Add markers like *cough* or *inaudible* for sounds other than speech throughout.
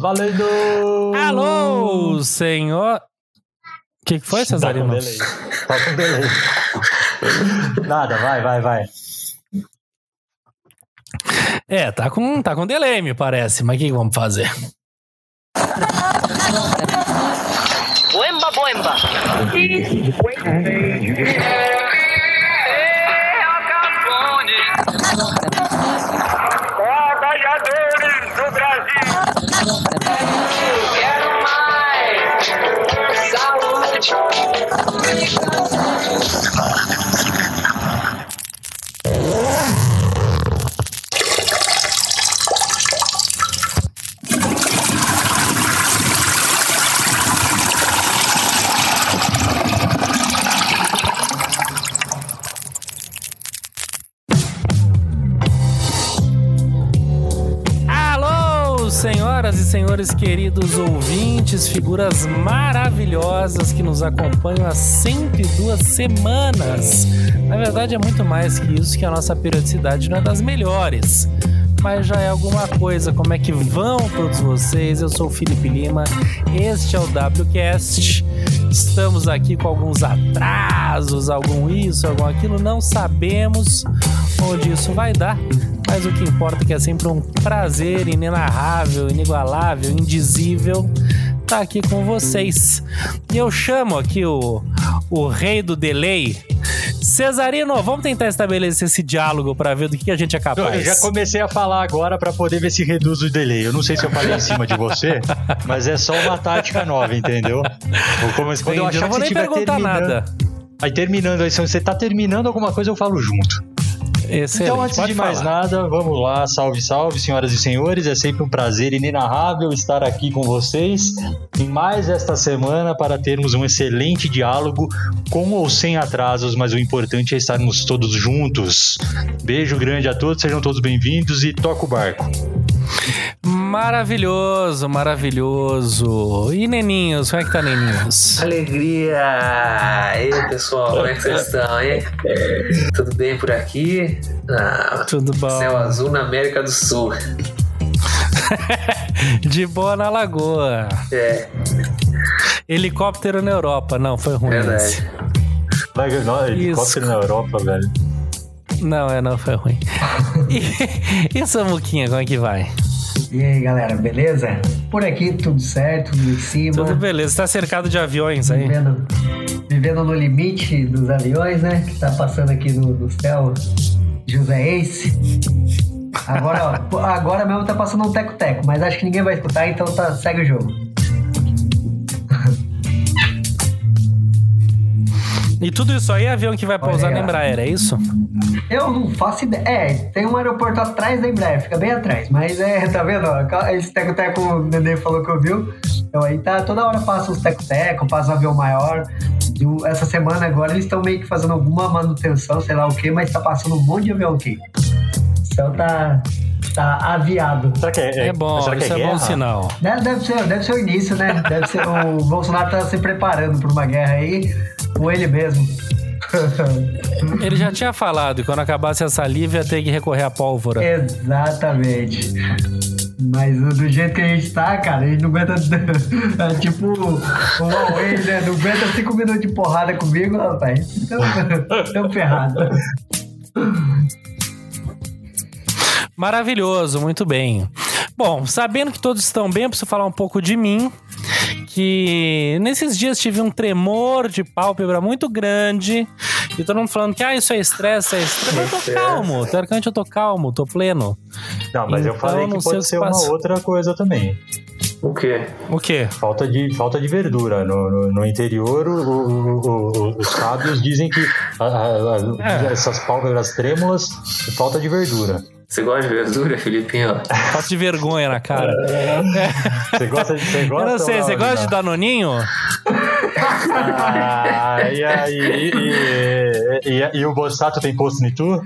Valendo! Alô, senhor. O que, que foi, Cesarino? Tá com delay. Tá com delay. Nada, vai, vai, vai. É, tá com, tá com delay, me parece. Mas o que, que vamos fazer? Boemba, boemba. Senhores queridos ouvintes, figuras maravilhosas que nos acompanham há 102 semanas. Na verdade, é muito mais que isso, que a nossa periodicidade não é das melhores. Mas já é alguma coisa. Como é que vão todos vocês? Eu sou o Felipe Lima, este é o WCast. Estamos aqui com alguns atrasos, algum isso, algum aquilo, não sabemos onde isso vai dar, mas o que importa é que é sempre um prazer inenarrável, inigualável, indizível estar aqui com vocês. E eu chamo aqui o, o rei do delay. Cesarino, vamos tentar estabelecer esse diálogo para ver do que a gente é Eu capaz. já comecei a falar agora pra poder ver se reduz o delay. Eu não sei se eu falei em cima de você, *laughs* mas é só uma tática nova, entendeu? Vou começar quando eu achar não vou que você nem perguntar terminando. nada. Aí terminando, aí se você tá terminando alguma coisa, eu falo junto. Excelente, Então, antes pode de mais falar. nada, vamos lá. Salve, salve, senhoras e senhores. É sempre um prazer inenarrável estar aqui com vocês em mais esta semana para termos um excelente diálogo com ou sem atrasos, mas o importante é estarmos todos juntos. Beijo grande a todos, sejam todos bem-vindos e toca o barco. Maravilhoso, maravilhoso. E Neninhos, como é que tá, Neninhos? Alegria! E aí, pessoal, como é que vocês estão, hein? Tudo bem por aqui? Ah, Tudo bom? céu azul na América do Sul. *laughs* De boa na lagoa. É, Helicóptero na Europa. Não, foi ruim esse. verdade. Vai, não, helicóptero na Europa, velho. Não, é, não foi ruim. *laughs* E, e Samuquinha, como é que vai? E aí, galera, beleza? Por aqui tudo certo, tudo em cima. Tudo beleza. Tá cercado de aviões aí? Vivendo, vivendo no limite dos aviões, né? Que tá passando aqui no, no céu. José Ace. Agora, ó, agora mesmo tá passando um teco-teco, mas acho que ninguém vai escutar, então tá, segue o jogo. E tudo isso aí é avião que vai pousar Olha na. Embraer, é isso? Eu não faço ideia. É, tem um aeroporto atrás da Embraer, fica bem atrás. Mas é, tá vendo? Esse teco-teco o Nenê falou que ouviu. Então aí tá, toda hora passa uns teco-teco, passa um avião maior. E essa semana agora eles estão meio que fazendo alguma manutenção, sei lá o que, mas tá passando um monte de avião aqui. O céu tá, tá aviado. Será que é, É, bom, será que isso é, bom sinal. Deve, deve ser, deve ser o início, né? Deve ser, o *laughs* Bolsonaro tá se preparando para uma guerra aí com ele mesmo. *laughs* Ele já tinha falado que quando acabasse a saliva ia ter que recorrer à pólvora. Exatamente. Mas do jeito que a gente tá, cara, a gente não aguenta. *laughs* É tipo o Huawei, né? Não aguenta cinco minutos de porrada comigo, rapaz. *laughs* Tamo ferrado. Maravilhoso, muito bem. Bom, sabendo que todos estão bem, eu preciso falar um pouco de mim. Que nesses dias tive um tremor de pálpebra muito grande. E todo mundo falando que ah, isso é estresse, é estresse. Eu tô calmo, teoricamente eu tô calmo, tô pleno. Não, mas eu Então, falei não que pode que ser uma outra coisa também. O quê? O quê? Falta de, falta de verdura. No, no, no interior, o- o- o- os sábios dizem que a- a- a- É. essas pálpebras trêmulas, falta de verdura. Você gosta de verdura, Filipinho? Falta de vergonha na cara. Você gosta de. Você Eu gosta não sei, você gosta de danoninho? Ah, e aí? E, e, e- e o Bossato tem posto em tu?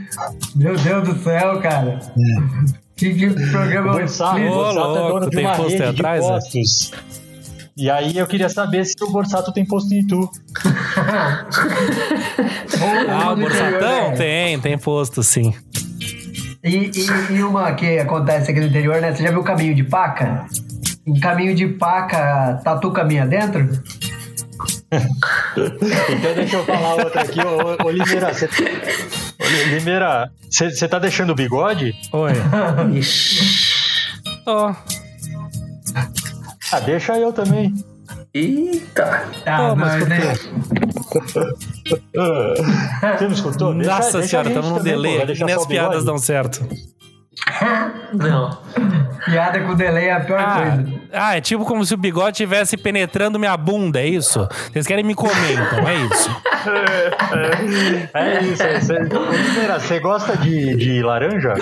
Meu Deus do céu, cara. Que, que programa. Bossato, o Borsato é louco, dono de tem uma posto aí rede atrás, de é? postos. E aí eu queria saber se o Borsato tem posto em tu. Ah, o Borsatão? né? Tem, tem posto, sim. E, e, e uma que acontece aqui no interior, né? Você já viu o caminho de paca? em caminho de paca, tatu caminha dentro? *laughs* Então deixa eu falar outra aqui. Ô, ô Limeira, você. Ô, Limeira, você tá deixando o bigode? Oi. *laughs* Ixi. Tô. Ah, deixa eu também. Eita. Ah, Pô, mas por né? *laughs* Você não escutou? Deixa- Nossa deixa senhora, estamos pô. delay. Nem as piadas dão certo. *laughs* Não. Piada com delay é a pior Ah, coisa. ah, é tipo como se o bigode estivesse penetrando minha bunda, é isso? Vocês querem me comer, então, é isso. *laughs* É isso, é isso. Ô, Limeira, você gosta de, de laranja?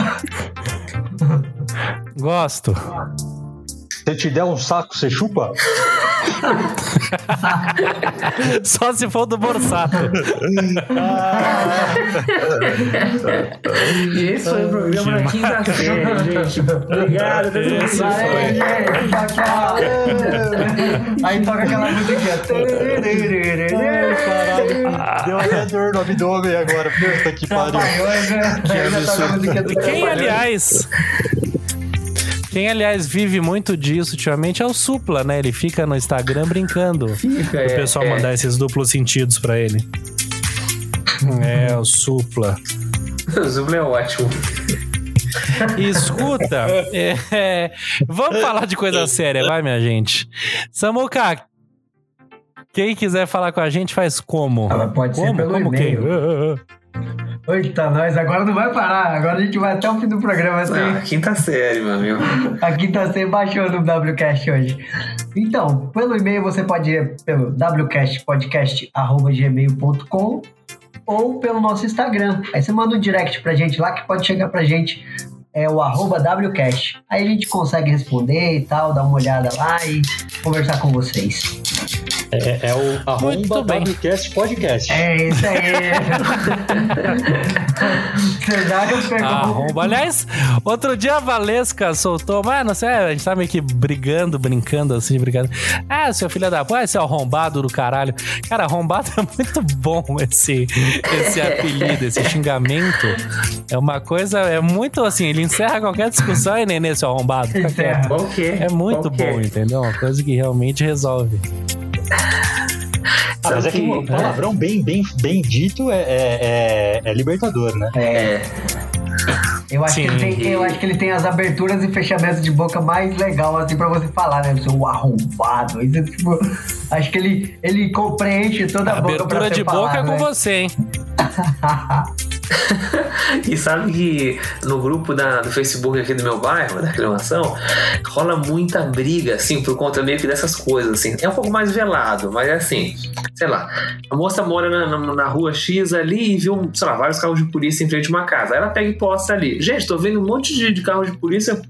Gosto. Se te der um saco, você chupa? Só se for do Borsato. E esse foi o programa da quinta-feira, gente. Obrigado, todo mundo. Esse Valeu, foi. gente, tchau, tchau. Aí toca aquela musiquinha. Deu até dor no abdômen agora. Puta que pariu. Trapalhões, né? E quem, aliás. Quem, aliás, vive muito disso ultimamente é o Supla, né? Ele fica no Instagram brincando. Fica, o é, pessoal é. mandar esses duplos sentidos pra ele. É, o Supla. *laughs* O Zubla é ótimo. Escuta, *laughs* é, é, vamos falar de coisa séria, vai, minha gente. Samuca, quem quiser falar com a gente faz como? Ela pode ser como? pelo como e-mail. quem? Eita, nós, agora não vai parar. Agora a gente vai até o fim do programa assim. Não, quinta série, meu amigo. Aqui tá sem baixou no WCast hoje. Então, pelo e-mail você pode ir pelo wcastpodcast.gmail.com ou pelo nosso Instagram. Aí você manda um direct pra gente lá que pode chegar pra gente. É o arroba WCast. Aí a gente consegue responder e tal, dar uma olhada lá e conversar com vocês. É, é o arromba bem. WCast Podcast. É isso aí. Que eu pegou. Arromba. Aliás, outro dia a Valesca soltou, mano, você, a gente tá meio que brigando, brincando assim, brincando. Ah, seu filho da puta, esse arrombado do caralho. Cara, arrombado *laughs* é muito bom esse, esse apelido, esse xingamento. É uma coisa, é muito assim, ele encerra qualquer discussão e nenê, seu arrombado. Que é? É muito é? bom, entendeu? Uma coisa que realmente resolve. Ah, mas é que o que- palavrão bem, bem, bem dito é, é, é- é libertador, né? É. Eu acho, que ele Sim. tem, eu acho que ele tem as aberturas e fechamentos de boca mais legal, assim, pra você falar, né? Seu arrombado. Isso, é, tipo, acho que ele, ele compreende toda a, A boca pra abertura você de falar, boca é com né? você, hein? *laughs* *laughs* E sabe que no grupo da, do Facebook aqui do meu bairro, da reclamação, rola muita briga, assim, por conta meio que dessas coisas, assim. É um pouco mais velado, mas é assim, sei lá, a moça mora na, na, na rua X ali e viu, sei lá, vários carros de polícia em frente a uma casa. Aí ela pega e posta ali. Gente, tô vendo um monte de, de carros de polícia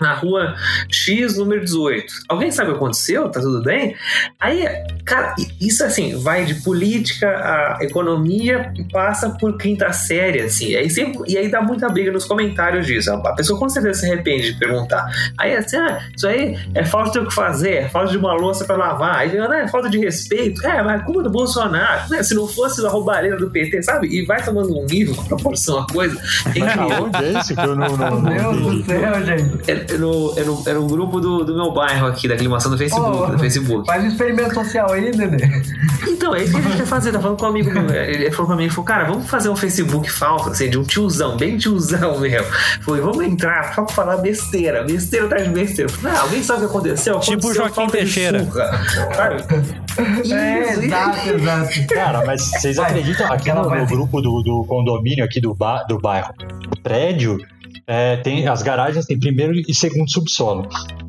na rua X, número 18. Alguém sabe o que aconteceu? Tá tudo bem? Aí, cara, isso assim, vai de política a economia e passa por quinta série, assim. Aí sempre, e aí dá muita briga nos comentários disso. A pessoa com certeza se arrepende de perguntar. Aí assim, ah, isso aí é falta de o que fazer, é falta de uma louça pra lavar. Aí ah, é falta de respeito. É, mas é culpa do Bolsonaro. Né? Se não fosse a roubalheira do PT, sabe? E vai tomando um nível com proporção a coisa. É isso que eu não. não, Meu Deus do céu, gente. é no, é, no, é no grupo do, do meu bairro aqui, da aclimação do Facebook. Ô, do Facebook. Faz um experimento social aí, Nenê. Então, é isso que a gente quer fazer. Tá falando com um amigo meu. Ele falou pra mim, ele falou, cara, vamos fazer um Facebook falso, assim, de um tiozão, bem tiozão mesmo. Foi, vamos entrar só pra falar besteira, besteira atrás de besteira. Falei, ah, alguém sabe o que aconteceu? Tipo Joaquim Teixeira. Sabe? É, exato, exato. Cara, mas vocês acreditam aqui aquela no, grupo do, do condomínio aqui do, ba, do bairro, do prédio, é, tem as garagens tem primeiro e segundo subsolo.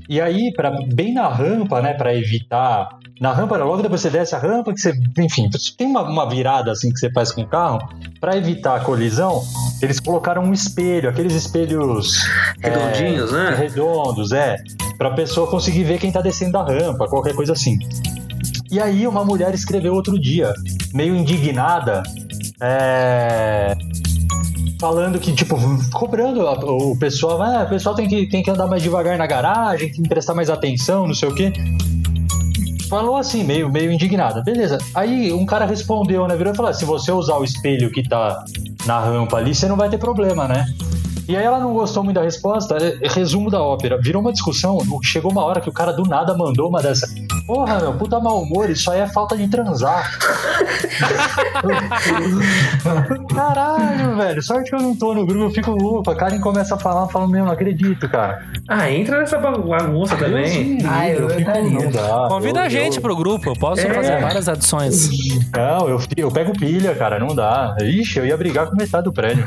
E aí, pra, bem na rampa, né, para evitar na rampa, logo depois você desce a rampa que você, enfim, tem uma, uma virada assim que você faz com o carro, para evitar a colisão, eles colocaram um espelho, aqueles espelhos Redondinhos, é, né? Redondos, é, para pessoa conseguir ver quem tá descendo da rampa, qualquer coisa assim. E aí uma mulher escreveu outro dia, meio indignada, é, falando que, tipo, cobrando o pessoal, ah, o pessoal tem que, tem que andar mais devagar na garagem, tem que prestar mais atenção, não sei o quê. Falou assim, meio, meio indignada. Beleza. Aí um cara respondeu, né? Virou e falou: "Ah, se você usar o espelho que tá na rampa ali, você não vai ter problema, né? E aí ela não gostou muito da resposta. é- é Resumo da ópera. Virou uma discussão. Chegou uma hora que o cara do nada mandou uma dessa. Porra, meu, puta mau humor, isso aí é falta de transar. *laughs* Caralho, velho. Sorte que eu não tô no grupo, eu fico louco. A Karen começa a falar, eu falo, meu, não acredito, cara. Ah, entra nessa bagunça também. Ah, eu fico, não dá. Convida Eu- a gente eu- pro grupo, eu posso É. fazer várias adições. Não, eu, eu pego pilha, cara, não dá. Ixi, eu ia brigar com metade do prédio.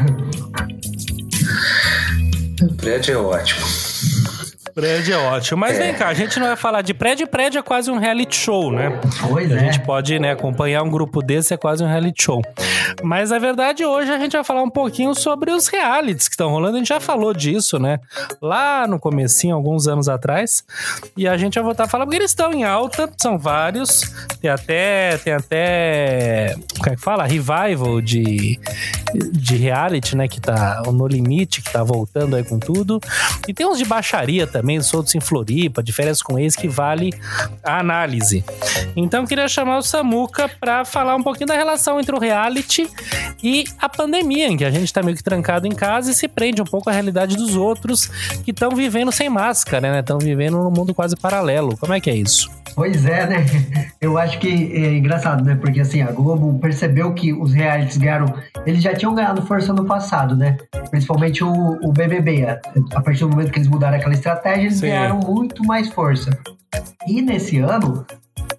Prédio é ótimo. Prédio é ótimo. Mas vem cá, a gente não vai falar de prédio. Prédio é quase um reality show, né? Pois A é. gente pode né, acompanhar um grupo desse, é quase um reality show. Mas a verdade, hoje a gente vai falar um pouquinho sobre os realities que estão rolando. A gente já falou disso, né? Lá no comecinho, alguns anos atrás. E a gente vai voltar a falar porque eles estão em alta, são vários. Tem até. Tem até. Como é que fala? Revival de, de reality, né? Que tá No Limite, que tá voltando aí com tudo. E tem uns de baixaria também, soltos em Floripa, de férias com ex, que vale a análise. Então eu queria chamar o Samuca pra falar um pouquinho da relação entre o reality e a pandemia, em que a gente tá meio que trancado em casa e se prende um pouco à realidade dos outros que estão vivendo sem máscara, né? Estão vivendo num mundo quase paralelo. Como é que é isso? Pois é, né? Eu acho que é engraçado, né? Porque assim, a Globo percebeu que os realities ganharam. Eles já tinham ganhado força no passado, né? Principalmente o, o BBB. A, a partir do momento que eles mudaram aquela estratégia, eles Sim. ganharam muito mais força. E nesse ano,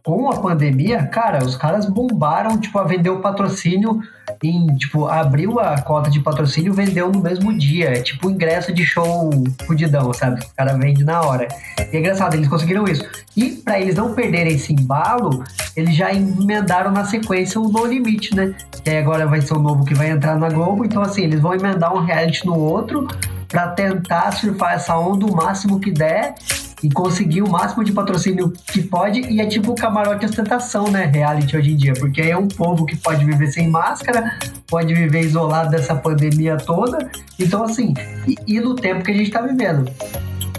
com a pandemia, cara, os caras bombaram, tipo, a vender o patrocínio em, tipo, abriu a cota de patrocínio vendeu no mesmo dia. É tipo ingresso de show fudidão, sabe? O cara vende na hora. E é engraçado, eles conseguiram isso. E pra eles não perderem esse embalo, eles já emendaram na sequência o No Limite, né? Que agora vai ser o novo que vai entrar na Globo. Então, assim, eles vão emendar um reality no outro pra tentar surfar essa onda o máximo que der e conseguir o máximo de patrocínio que pode. E é tipo o camarote ostentação, né? Reality hoje em dia. Porque é um povo que pode viver sem máscara, pode viver isolado dessa pandemia toda. Então, assim, e, e no tempo que a gente tá vivendo.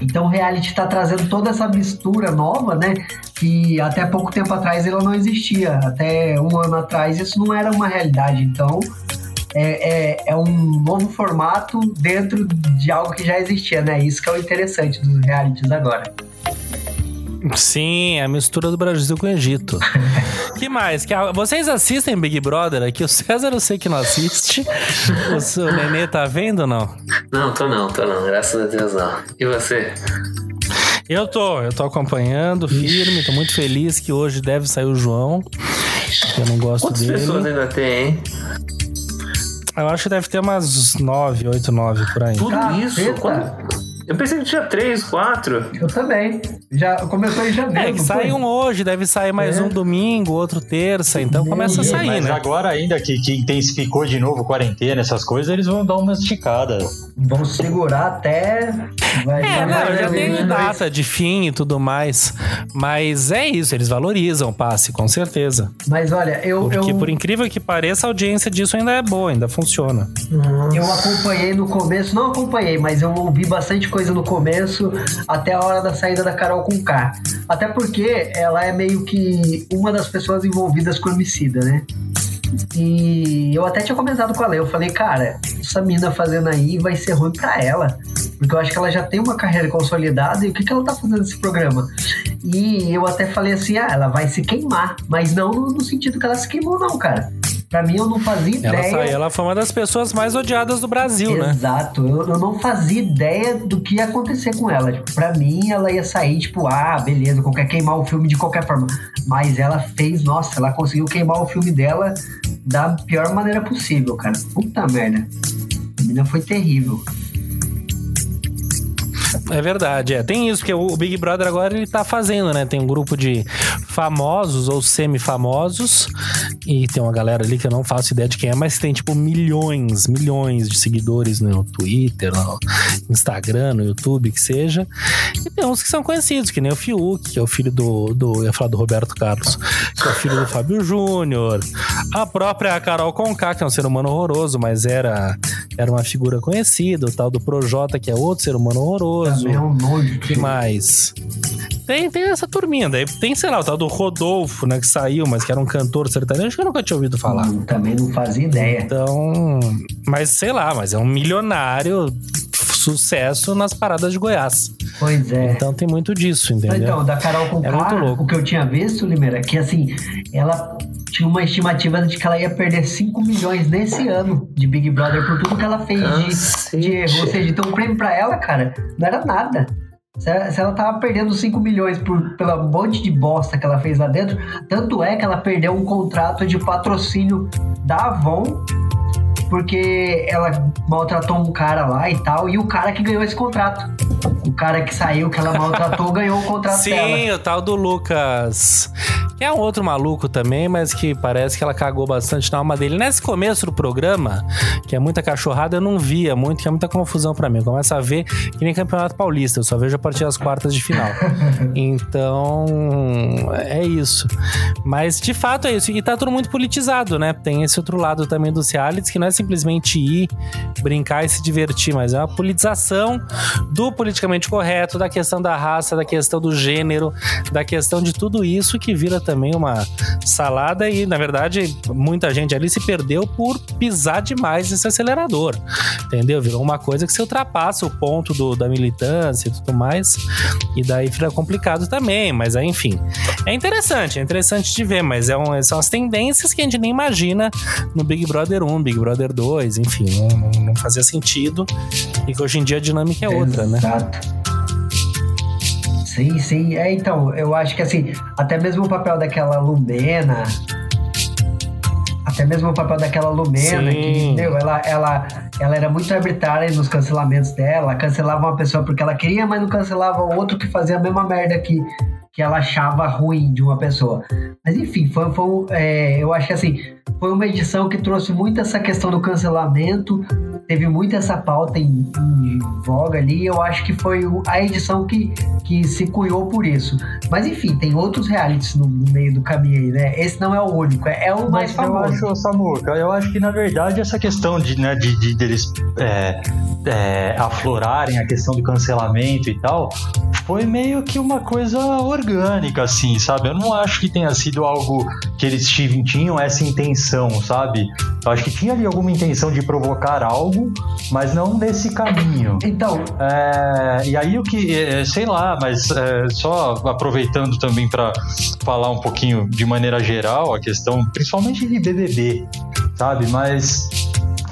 Então o reality está trazendo toda essa mistura nova, né? Que até pouco tempo atrás ela não existia. Até um ano atrás isso não era uma realidade. Então é, é, é um novo formato dentro de algo que já existia, né? Isso que é o interessante dos realities agora. Sim, é a mistura do Brasil com o Egito. *laughs* que mais? Que a- vocês assistem Big Brother aqui? O César eu sei que não assiste. O seu Nenê tá vendo ou não? Não, tô não, tô não. Graças a Deus não. E você? Eu tô, eu tô acompanhando firme, tô muito feliz que hoje deve sair o João. Eu não gosto Quantas pessoas dele. ainda tem, hein? Eu acho que deve ter umas 9, 8, 9 por aí. Tudo Caceta. isso? Quando- Eu pensei que tinha três, quatro. Eu também. Já começou em janeiro. É, que sai foi? um hoje, deve sair mais É. um domingo, outro terça, então começa a sair, Mas né? agora, ainda que, que intensificou de novo quarentena, essas coisas, eles vão dar uma esticada. Vão segurar até. Vai, É, não, já tem né? data de fim e tudo mais. Mas é isso, eles valorizam o passe, com certeza. Mas olha, eu. Porque, eu... por incrível que pareça, a audiência disso ainda é boa, ainda funciona. Eu acompanhei no começo, não acompanhei, mas eu ouvi bastante coisa no começo, até a hora da saída da Carol com K. Até porque ela é meio que uma das pessoas envolvidas com homicida, né? E eu até tinha comentado com ela, eu falei, cara, essa mina fazendo aí vai ser ruim pra ela. Porque eu acho que ela já tem uma carreira consolidada e o que, que ela tá fazendo nesse programa? E eu até falei assim, ah, ela vai se queimar. Mas não no sentido que ela se queimou, não, cara. Pra mim, eu não fazia Ela ideia. saiu, ela foi uma das pessoas mais odiadas do Brasil, né? Exato, eu, eu não fazia ideia do que ia acontecer com ela. Tipo, pra mim, ela ia sair, tipo, ah, beleza, qualquer queimar o filme de qualquer forma. Mas ela fez, nossa, ela conseguiu queimar o filme dela da pior maneira possível, cara. Puta merda. A menina foi terrível. É verdade, é. Tem isso, porque o Big Brother agora ele tá fazendo, né? Tem um grupo de famosos ou semi-famosos. E tem uma galera ali que eu não faço ideia de quem é, mas tem tipo milhões, milhões de seguidores no Twitter, no Instagram, no YouTube, que seja. E tem uns que são conhecidos, que nem o Fiuk, que é o filho do. do eu ia falar do Roberto Carlos, que é o filho do Fábio Júnior. A própria Carol Conká, que é um ser humano horroroso, mas era, era uma figura conhecida. O tal do Projota, que é outro ser humano horroroso. É um nojo. que mais? Tem, tem essa turminha, daí tem, sei lá, o tal do Rodolfo, né, que saiu, mas que era um cantor sertanejo que eu nunca tinha ouvido falar. Hum, Também não fazia ideia. Então, mas sei lá, mas é um milionário sucesso nas paradas de Goiás. Pois é. Então tem muito disso, entendeu? Então, da Carol com É muito louco. o que eu tinha visto, Limeira, que assim, ela tinha uma estimativa de que ela ia perder 5 milhões nesse ano de Big Brother por tudo que ela fez de, de erro. Ou seja, então o prêmio pra ela, cara, não era nada. Se ela, se ela tava perdendo 5 milhões por, pela monte de bosta que ela fez lá dentro, tanto é que ela perdeu um contrato de patrocínio da Avon, porque ela maltratou um cara lá e tal, e o cara que ganhou esse contrato. O cara que saiu, que ela maltratou, *laughs* ganhou o contrato dela. Sim, o tal do Lucas. Que é um outro maluco também, mas que parece que ela cagou bastante na alma dele. Nesse começo do programa, que é muita cachorrada, eu não via muito, que é muita confusão pra mim. Eu começo a ver que nem Campeonato Paulista, eu só vejo a partir das quartas de final. *laughs* Então, é isso. Mas de fato é isso. E tá tudo muito politizado, né? Tem esse outro lado também dos realities, que é simplesmente ir, brincar e se divertir, mas é uma politização do politicamente correto, da questão da raça, da questão do gênero, da questão de tudo isso que vira também uma salada e, na verdade, muita gente ali se perdeu por pisar demais nesse acelerador, entendeu? Virou uma coisa que se ultrapassa o ponto do, da militância e tudo mais, e daí fica complicado também, mas aí, enfim. É interessante, é interessante de ver, mas é um, são as tendências que a gente nem imagina no Big Brother 1, Big Brother 2, enfim, não, não, fazia sentido, e que hoje em dia a dinâmica é outra, né? Exato. Sim, sim. É, então, eu acho que assim, até mesmo o papel daquela Lumena. Até mesmo o papel daquela Lumena, Sim. que, meu, ela, ela, ela era muito arbitrária nos cancelamentos dela, cancelava uma pessoa porque ela queria, mas não cancelava o outro que fazia a mesma merda que, que ela achava ruim de uma pessoa. Mas enfim, foi, foi é, eu acho que assim, foi uma edição que trouxe muito essa questão do cancelamento, teve muito essa pauta em, em voga ali, e eu acho que foi a edição que, que se cunhou por isso. Mas enfim, tem outros realities no, no meio do caminho aí, né? Esse não é o único, é, é o mais Mas eu famoso. acho, Samuca, eu acho que na verdade essa questão de, né, de, de deles é, é, aflorarem a questão do cancelamento e tal, foi meio que uma coisa orgânica, assim, sabe? Eu não acho que tenha sido algo que eles tinham essa intenção, sabe? Eu acho que tinha ali alguma intenção de provocar algo, mas não nesse caminho. Então, É, e aí o que, é, sei lá, mas é, só aproveitando também para falar um pouquinho de maneira geral a questão, principalmente de BBB, sabe? Mas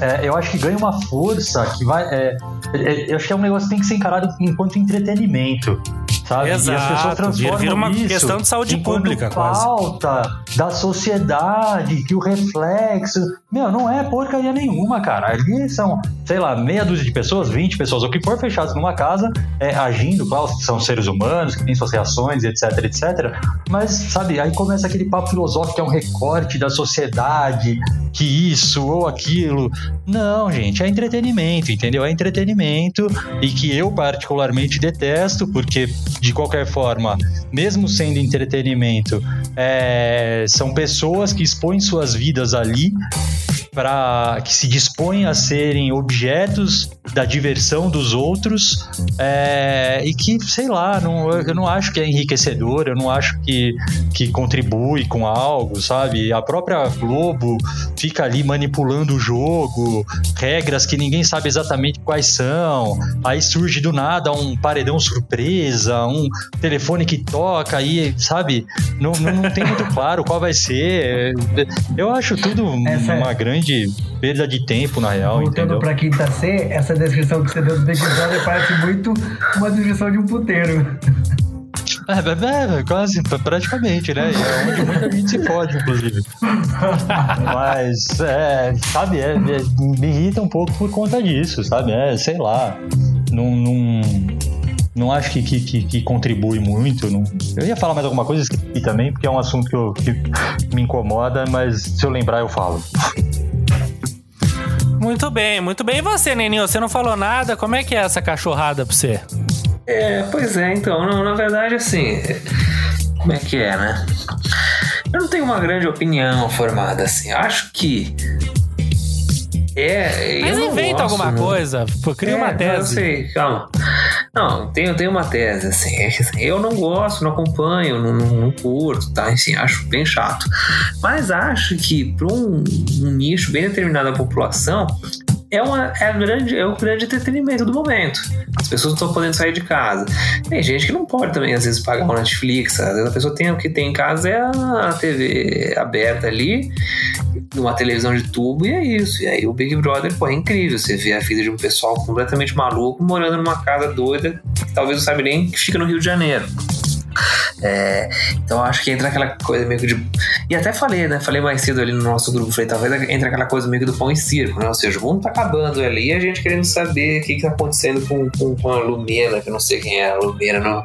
é, eu acho que ganha uma força que vai. é, é, eu acho que é um negócio que tem que ser encarado enquanto entretenimento. Sabe? Exato, e as pessoas transformam vira uma isso questão de saúde pública, quase. pauta da sociedade, que o reflexo. Meu, não é porcaria nenhuma, cara. Ali são, sei lá, meia dúzia de pessoas, 20 pessoas, o que for fechados numa casa, é, agindo, claro, são seres humanos, que têm suas reações, etc, etc. Mas, sabe, aí começa aquele papo filosófico que é um recorte da sociedade, que isso ou aquilo. Não, gente, é entretenimento, entendeu? É entretenimento e que eu particularmente detesto, porque de qualquer forma, mesmo sendo entretenimento, é, são pessoas que expõem suas vidas ali para que se dispõem a serem objetos da diversão dos outros é, e que, sei lá, não, eu não acho que é enriquecedor, eu não acho que, que contribui com algo, sabe? A própria Globo fica ali manipulando o jogo, regras que ninguém sabe exatamente quais são, aí surge do nada um paredão surpresa, um telefone que toca, aí, sabe? Não, não, não tem muito *laughs* claro qual vai ser. Eu acho tudo Essa é- uma perda de tempo, na real, voltando entendeu? pra quinta C, essa descrição que você deu do Big Brother parece muito uma descrição de um puteiro. É, é, é, quase, pra- praticamente, né? É onde muita gente se fode, inclusive. Mas, é, sabe, é, é, me irrita um pouco por conta disso, sabe? É, sei lá, não, não, não acho que, que, que, que contribui muito. Não... Eu ia falar mais alguma coisa esqueci também, porque é um assunto que, eu- que me incomoda, mas se eu lembrar eu falo. Muito bem, muito bem. E você, Neninho? Você não falou nada? Como é que é essa cachorrada pra você? É, pois é, então, não, na verdade, assim. Como é que é, né? Eu não tenho uma grande opinião formada, assim. Acho que. É. Mas eu inventa gosto, alguma né? coisa. Pô, Cria É, uma Eu tese. sei, calma. Não, tenho, tenho uma tese, assim, é assim, Eu não gosto, não acompanho, não, não, não curto, tá? Assim, acho bem chato. Mas acho que para um, um nicho bem determinado da população, é, uma, é, grande, é o grande entretenimento do momento. As pessoas não estão podendo sair de casa. Tem gente que não pode também, às vezes, pagar um Netflix. Às vezes a pessoa tem o que tem em casa é a TV aberta ali, numa televisão de tubo, e é isso. E aí o Big Brother, pô, é incrível. Você vê a vida de um pessoal completamente maluco morando numa casa doida, que talvez não sabe nem que fica no Rio de Janeiro. É, então acho que entra aquela coisa meio que de. E até falei, né? Falei mais cedo ali no nosso grupo, falei, talvez entra aquela coisa meio que do pão e circo, né? Ou seja, o mundo tá acabando ali e a gente querendo saber o que, que tá acontecendo com, com, com a Lumena, que eu não sei quem é a Lumena no,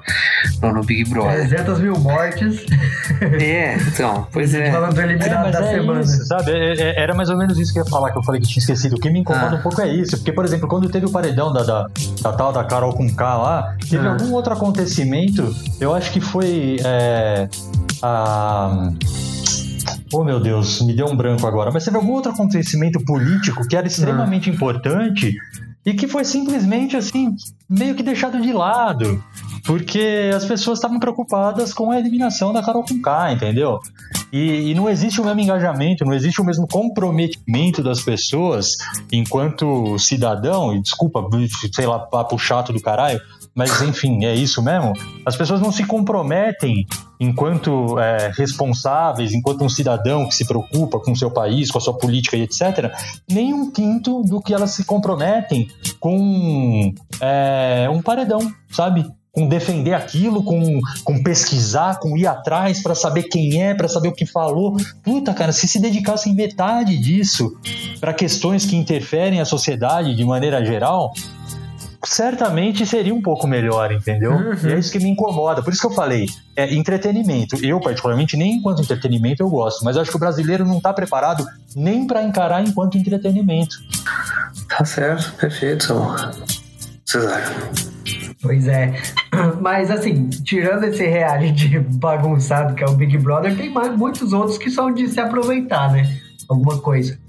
no, no Big Brother. 300 mil mortes. *laughs* É, então, pois é. Falando do É, eliminado mas da é semana. isso, sabe? É- é- Era mais ou menos isso que eu ia falar, que eu falei que tinha esquecido. O que me incomoda Ah. um pouco é isso. Porque, por exemplo, quando teve o paredão da, da, da tal da Carol com K lá, teve Ah. algum outro acontecimento, eu acho que foi é, a... Oh meu Deus, me deu um branco agora. Mas teve algum outro acontecimento político que era extremamente importante e que foi simplesmente assim, meio que deixado de lado. Porque as pessoas estavam preocupadas com a eliminação da Carol K, entendeu? E, e não existe o mesmo engajamento, não existe o mesmo comprometimento das pessoas enquanto cidadão, e desculpa, sei lá, papo chato do caralho, mas enfim, é isso mesmo. As pessoas não se comprometem enquanto é, responsáveis, enquanto um cidadão que se preocupa com o seu país, com a sua política e etc., nem um quinto do que elas se comprometem com é, um paredão, sabe? Com defender aquilo, com, com pesquisar, com ir atrás para saber quem é, para saber o que falou. Puta, cara, se se dedicassem metade disso para questões que interferem a sociedade de maneira geral, certamente seria um pouco melhor, entendeu? E é isso que me incomoda. Por isso que eu falei, é entretenimento. Eu, particularmente, nem enquanto entretenimento eu gosto, mas eu acho que o brasileiro não tá preparado nem para encarar enquanto entretenimento. Tá certo, perfeito, Samuel. Cesário. Pois é. *clears throat* Mas assim, tirando esse reality *laughs* bagunçado que é o Big Brother, tem mais, muitos outros que são de se aproveitar, né? Alguma coisa.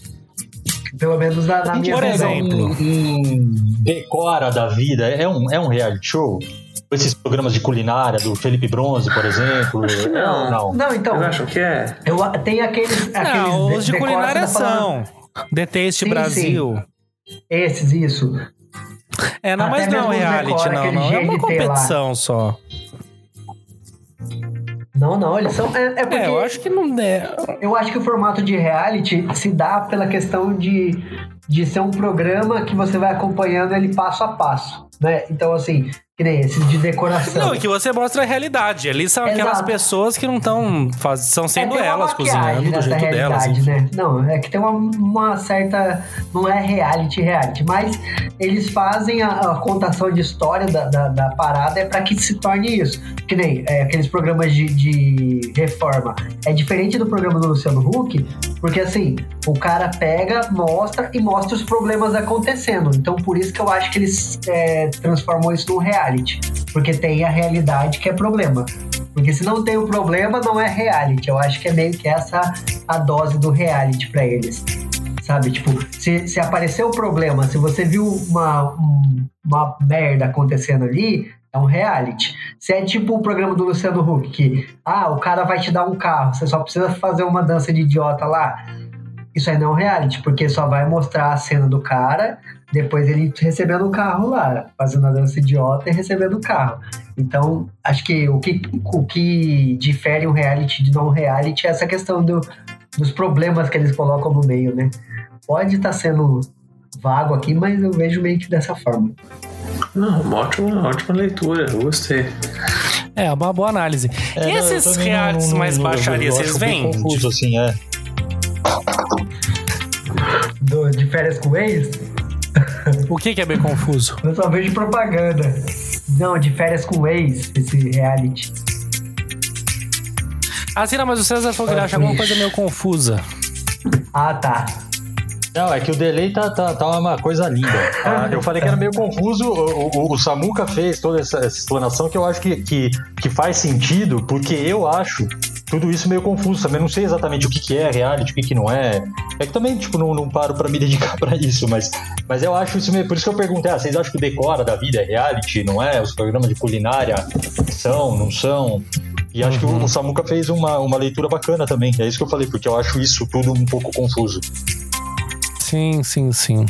Pelo menos na, na minha Por visão. exemplo. Um decora da vida é um, é um reality show? Esses programas de culinária do Felipe Bronze, por exemplo. É ou não? Não, então, Vocês acham que é? eu, tem aqueles. aqueles Não, os de decora que culinária tá são. The Taste Sim, Brasil. Esses, isso. É, não, Até mas não é um os reality, decora, não, não. É uma competição só. Não, não, eles são. É, é porque É, eu acho que não é. Eu acho que o formato de reality se dá pela questão de, de ser um programa que você vai acompanhando ele passo a passo, né? Então, assim, que nem esses de decoração. Não, é que você mostra a realidade. Ali são aquelas Exato. pessoas que não estão são sendo É, tem uma elas cozinhando do jeito delas. né? Não, é que tem uma, uma certa. Não é reality, reality, mas eles fazem a, a contação de história da, da, da parada é para que se torne isso. Que nem é, aqueles programas de, de reforma. É diferente do programa do Luciano Huck, porque assim, o cara pega, mostra e mostra os problemas acontecendo. Então, por isso que eu acho que eles é, transformam isso num reality. Porque tem a realidade que é problema. Porque se não tem o problema, não é reality. Eu acho que é meio que essa a dose do reality pra eles. Sabe? Tipo, se, se apareceu o problema, se você viu uma, um- uma merda acontecendo ali, é um reality. Se é tipo o programa do Luciano Huck, que, ah, o cara vai te dar um carro, você só precisa fazer uma dança de idiota lá. Isso aí não é um reality, porque só vai mostrar a cena do cara, depois ele recebendo o carro lá, fazendo a dança idiota e recebendo o carro. Então, acho que o que, o que difere um reality de não reality é essa questão do, dos problemas que eles colocam no meio, né? Pode estar sendo vago aqui, mas eu vejo meio que dessa forma. Não, uma ótima, uma ótima leitura, eu gostei. É, uma boa análise. É, e não, esses não- mais não- eu- baixaria, eu vocês veem? Confuso, assim, é. Do, de férias com ex, O que, que é bem confuso? eu só vejo propaganda. Não, de férias com ex, esse reality. Ah, sim, não, mas o César falou que ele acha alguma coisa meio confusa. Ah, tá. Não, é que o delay tá, tá, tá uma coisa linda. *laughs* Ah, eu falei que era meio confuso. O, o, o Samuca fez toda essa, essa explanação que eu acho que, que, que faz sentido, porque eu acho tudo isso meio confuso. Também não sei exatamente o que, que é reality, o que, que não é. É que também, tipo, não, não paro pra me *laughs* dedicar pra isso, mas, mas eu acho isso meio. Por isso que eu perguntei: ah, vocês acham que o decora da vida é reality, não é? Os programas de culinária são, não são? E acho que o, o Samuca fez uma, uma leitura bacana também. É isso que eu falei, porque eu acho isso tudo um pouco confuso. Sim, sim, sim.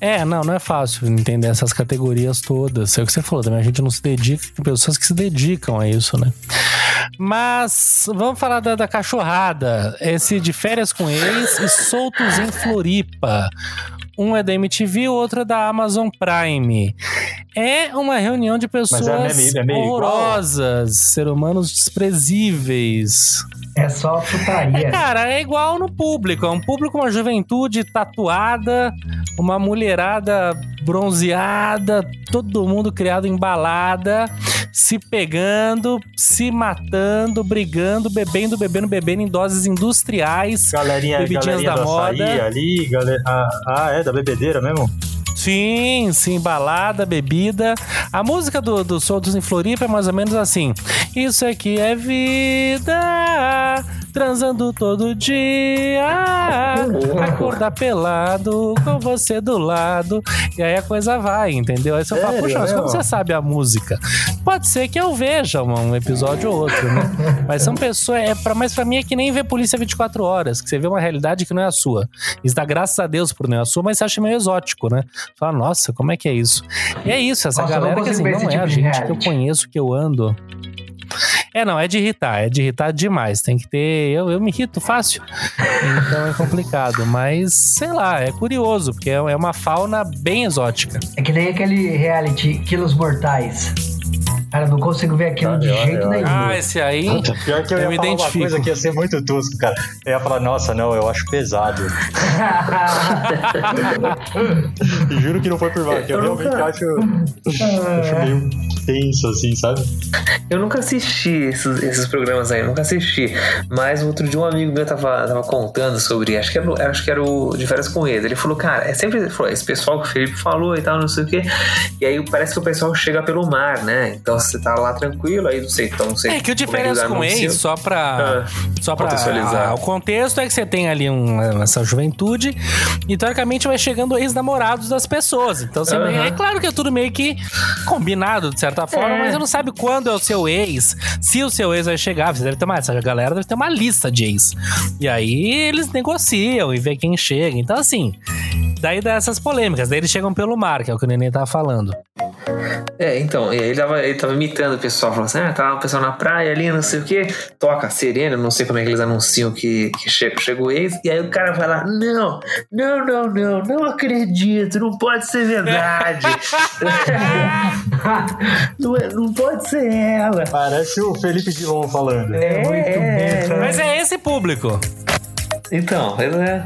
É, não, não é fácil entender essas categorias todas. É o que você falou também. A gente não se dedica, tem pessoas que se dedicam a isso, né? Mas vamos falar da, da cachorrada. Esse de férias com ex e soltos em Floripa. Um é da MTV, o outro é da Amazon Prime. É uma reunião de pessoas meio- é meio igual? horrorosas, ser humanos desprezíveis. É só É, putaria. cara, é igual no público. É um público, uma juventude tatuada, uma mulherada bronzeada, todo mundo criado em balada, se pegando, se matando, brigando, bebendo, bebendo, bebendo em doses industriais. Galerinha, Bebidinhas galerinha da da moda. açaí ali, galera... Ah, ah, é, da bebedeira mesmo? Sim, sim, balada, bebida. A música do, do Soltos em Floripa é mais ou menos assim. Isso aqui é vida, transando todo dia, acordar pelado com você do lado. E aí a coisa vai, entendeu? Aí você fala, puxa, mas como você sabe a música? Pode ser que eu veja um, episódio ou outro, né? Mas são pessoas, é pra, mas pra mim é que nem ver Polícia 24 Horas, que você vê uma realidade que não é a sua. Isso dá graças a Deus por não é a sua, mas você acha meio exótico, né? Fala, nossa, como é que é isso? E é isso, essa Nossa, galera que assim, não é a tipo gente que eu conheço, que eu ando. É, não, é de irritar, é de irritar demais. Tem que ter. Eu, eu me irrito fácil. Então é complicado. Mas, sei lá, é curioso, porque é é uma fauna bem exótica. É que nem aquele reality Quilos Mortais. Cara, não consigo ver aquilo de jeito nenhum. Ah, esse aí. Pior que eu, Eu ia me falar uma identifico. coisa que ia ser muito tosco, cara. Eu ia falar, nossa, não, eu acho pesado. *laughs* Juro que não foi por mal, que eu Eu realmente nunca- acho, acho meio tenso, assim, sabe? Eu nunca assisti esses, esses programas aí, nunca assisti. Mas outro dia um amigo meu tava, tava contando sobre, acho que, era, o- acho que era o de férias com ele. Ele falou, cara, é sempre falou, esse pessoal que o Felipe falou e tal, não sei o quê. E aí parece que o pessoal chega pelo mar, né? Então você tá lá tranquilo, aí não sei, então não sei. É que o férias eles com ex, só pra. Ah, só pra contextualizar. ah, o contexto é que você tem ali um- essa juventude e teoricamente vai chegando ex-namorados das pessoas. Então você Aham. é claro que é tudo meio que combinado de certa forma, É. mas você não sabe quando é o seu ex, se o seu ex vai chegar. Você deve ter uma, essa galera deve ter uma lista de ex. E aí eles negociam e vê quem chega. Então, assim. Daí dá essas polêmicas, daí eles chegam pelo mar, que é o que o Neném tava falando. É, então, e aí ele tava, ele tava imitando o pessoal, falando assim, ah, tá lá o pessoal na praia ali, não sei o que, toca a serena, não sei como é que eles anunciam que, que chega, chega o ex, e aí o cara vai lá, não, não, não, não, não acredito, não pode ser verdade. *laughs* não, é- não pode ser ela. Parece o Felipe Dion falando. É muito É, besta. Mas é esse público. Então, ele é.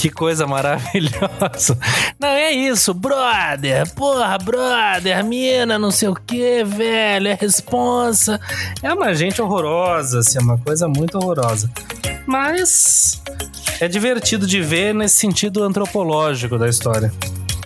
Que coisa maravilhosa. Não, é isso, brother. Porra, brother, mina, não sei o que, velho, é responsa. É uma gente horrorosa, assim, é uma coisa muito horrorosa. Mas é divertido de ver nesse sentido antropológico da história.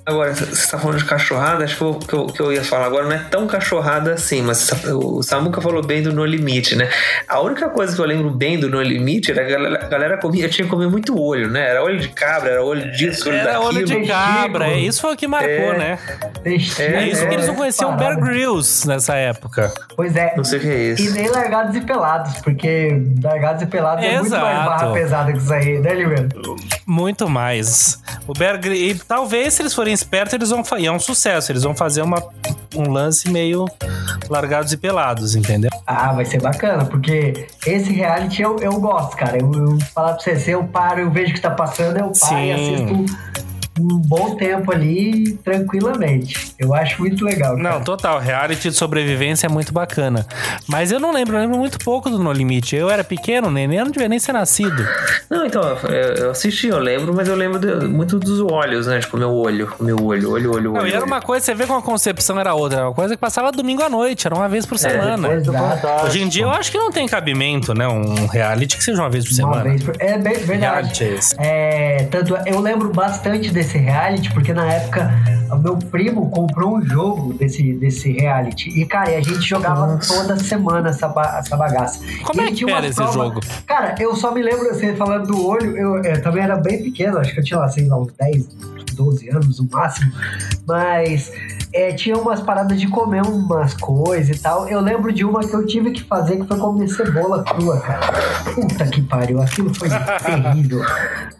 Agora, você tá falando de cachorrada, acho que o que eu, que eu ia falar agora não é tão cachorrada assim, mas o Samuca falou bem do No Limite, né? A única coisa que eu lembro bem do No Limite era que a galera, a galera comia, tinha que comer muito olho, né? Era olho de cabra, era olho disso, olho Era daquilo. olho de cabra, é isso foi o que marcou, É. né? Textinho, É isso que eles não conheciam o Bear parada. Grylls nessa época. Pois é. Não sei o que é E isso. nem largados e pelados, porque largados e pelados é muito mais Exato. barra pesada que isso aí, né, Limeiro? Muito mais. O Bear Grylls, e talvez se eles forem espertos, eles vão fazer. É um sucesso. Eles vão fazer uma, um lance meio largados e pelados, entendeu? Ah, vai ser bacana, porque esse reality eu, eu gosto, cara. Eu, eu falar pra você, se eu paro, eu vejo o que tá passando, eu paro e Sim. assisto um bom tempo ali, tranquilamente. Eu acho muito legal. Não, cara. total. Reality de sobrevivência é muito bacana. Mas eu não lembro, eu lembro muito pouco do No Limite. Eu era pequeno, neném, eu não devia nem ser nascido. Não, então, eu, assisti, eu lembro, mas eu lembro de- muito dos olhos, né? Tipo, meu olho, meu olho, olho, olho, Não, olho. e era uma coisa, você vê como a concepção era outra. Era uma coisa que passava domingo à noite, era uma vez por semana. Exato. Fantástico. Hoje em dia eu acho que não tem cabimento, né? Um reality que seja uma vez por Uma semana. vez por... É bem, verdade. Reality é esse. É, tanto eu lembro bastante desse reality, porque na época o meu primo comprou um jogo desse, desse reality. E, cara, e a gente jogava toda semana essa, ba- essa bagaça. Como E é que era esse prova- jogo? Cara, eu só me lembro, você falando do olho, eu, eu também era bem pequeno, acho que eu tinha lá, sei lá, uns 10, 12 anos no máximo. Mas é, tinha umas paradas de comer umas coisas e tal. Eu lembro de uma que eu tive que fazer que foi comer cebola crua, cara. Puta que pariu, aquilo foi terrível.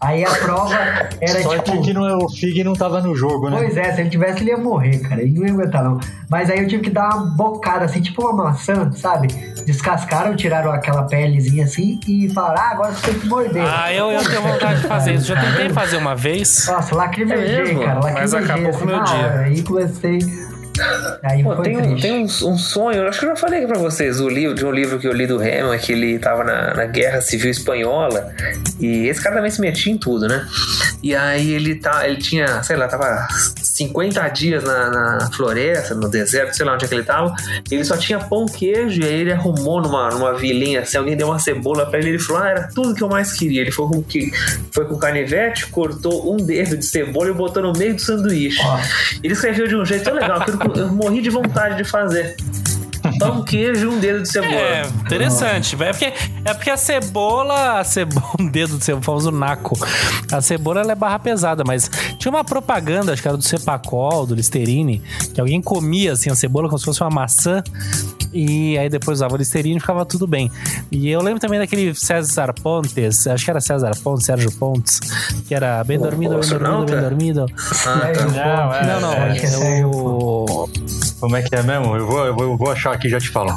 Aí a prova era Só tipo. que não, o Fig não tava no jogo, né? Pois é, se ele tivesse, ele ia morrer, cara. Ele não ia aguentar, não. Mas aí eu tive que dar uma bocada, assim, tipo uma maçã, sabe? Descascaram, tiraram aquela pelezinha assim e falaram, ah, agora você tem que morder. Ah, eu, eu tenho vontade de fazer isso. Já tentei fazer uma vez. Nossa, lacrimejei, É cara. Mas Lacrimejei, acabou assim, com o meu dia. hora. Aí comecei... Aí Pô, foi tem, um, tem um, um sonho, eu acho que eu já falei aqui pra vocês, o livro, de um livro que eu li do Hammer, que ele tava na, na Guerra Civil Espanhola, e esse cara também se metia em tudo, né? E aí ele, tá, ele tinha, sei lá, tava 50 dias na, na floresta, no deserto, sei lá onde é que ele tava, ele só tinha pão, queijo, e aí ele arrumou numa, numa vilinha, assim, alguém deu uma cebola pra ele, ele falou, ah, era tudo que eu mais queria. Ele foi com, que, foi com canivete, cortou um dedo de cebola e botou no meio do sanduíche. Ele escreveu de um jeito tão legal que eu morri de vontade de fazer. Pão, *laughs* queijo e um dedo de cebola. É, interessante. É porque, é porque a cebola, a cebola, *laughs* um dedo de cebola, o famoso naco. A cebola ela é barra pesada, mas tinha uma propaganda, acho que era do Cepacol, do Listerine, que alguém comia assim a cebola como se fosse uma maçã. E aí depois usava o Listerine e ficava tudo bem. E eu lembro também daquele César Pontes, acho que era César Pontes, Sérgio Pontes, que era bem dormido, bem dormido, bem dormido. Ah, tá. Não, é, Não, não, é, Acho que é é o. Como é que é mesmo? Eu vou, eu vou, eu vou achar aqui e já te falo.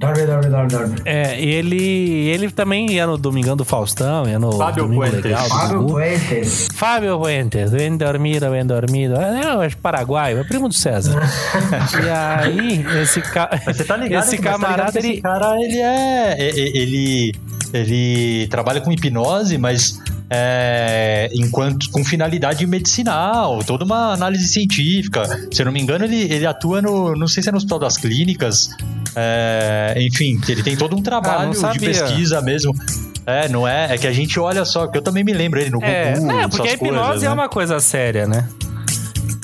Dorme, dorme, dorme, dorme. É, ele, ele também ia no Domingão do Faustão, ia no Fábio Domingo Puentes. Legal Fábio Gugu. Puentes. Fábio Puentes, bem dormido, bem dormido. É, não, é paraguaio, é primo do César. *laughs* e aí, esse, ca... Mas você tá ligado? esse tá ligado camarada, que ele... Esse cara, ele é. Ele. Ele trabalha com hipnose, mas. É, enquanto com finalidade medicinal, toda uma análise científica. Se eu não me engano, ele, ele atua no. Não sei se é no Hospital das Clínicas. É, enfim, que ele tem todo um trabalho de sabia. pesquisa mesmo. É, não é? É que a gente olha só, que eu também me lembro ele no É, Gugu, né, porque a hipnose coisas, é né? uma coisa séria, né?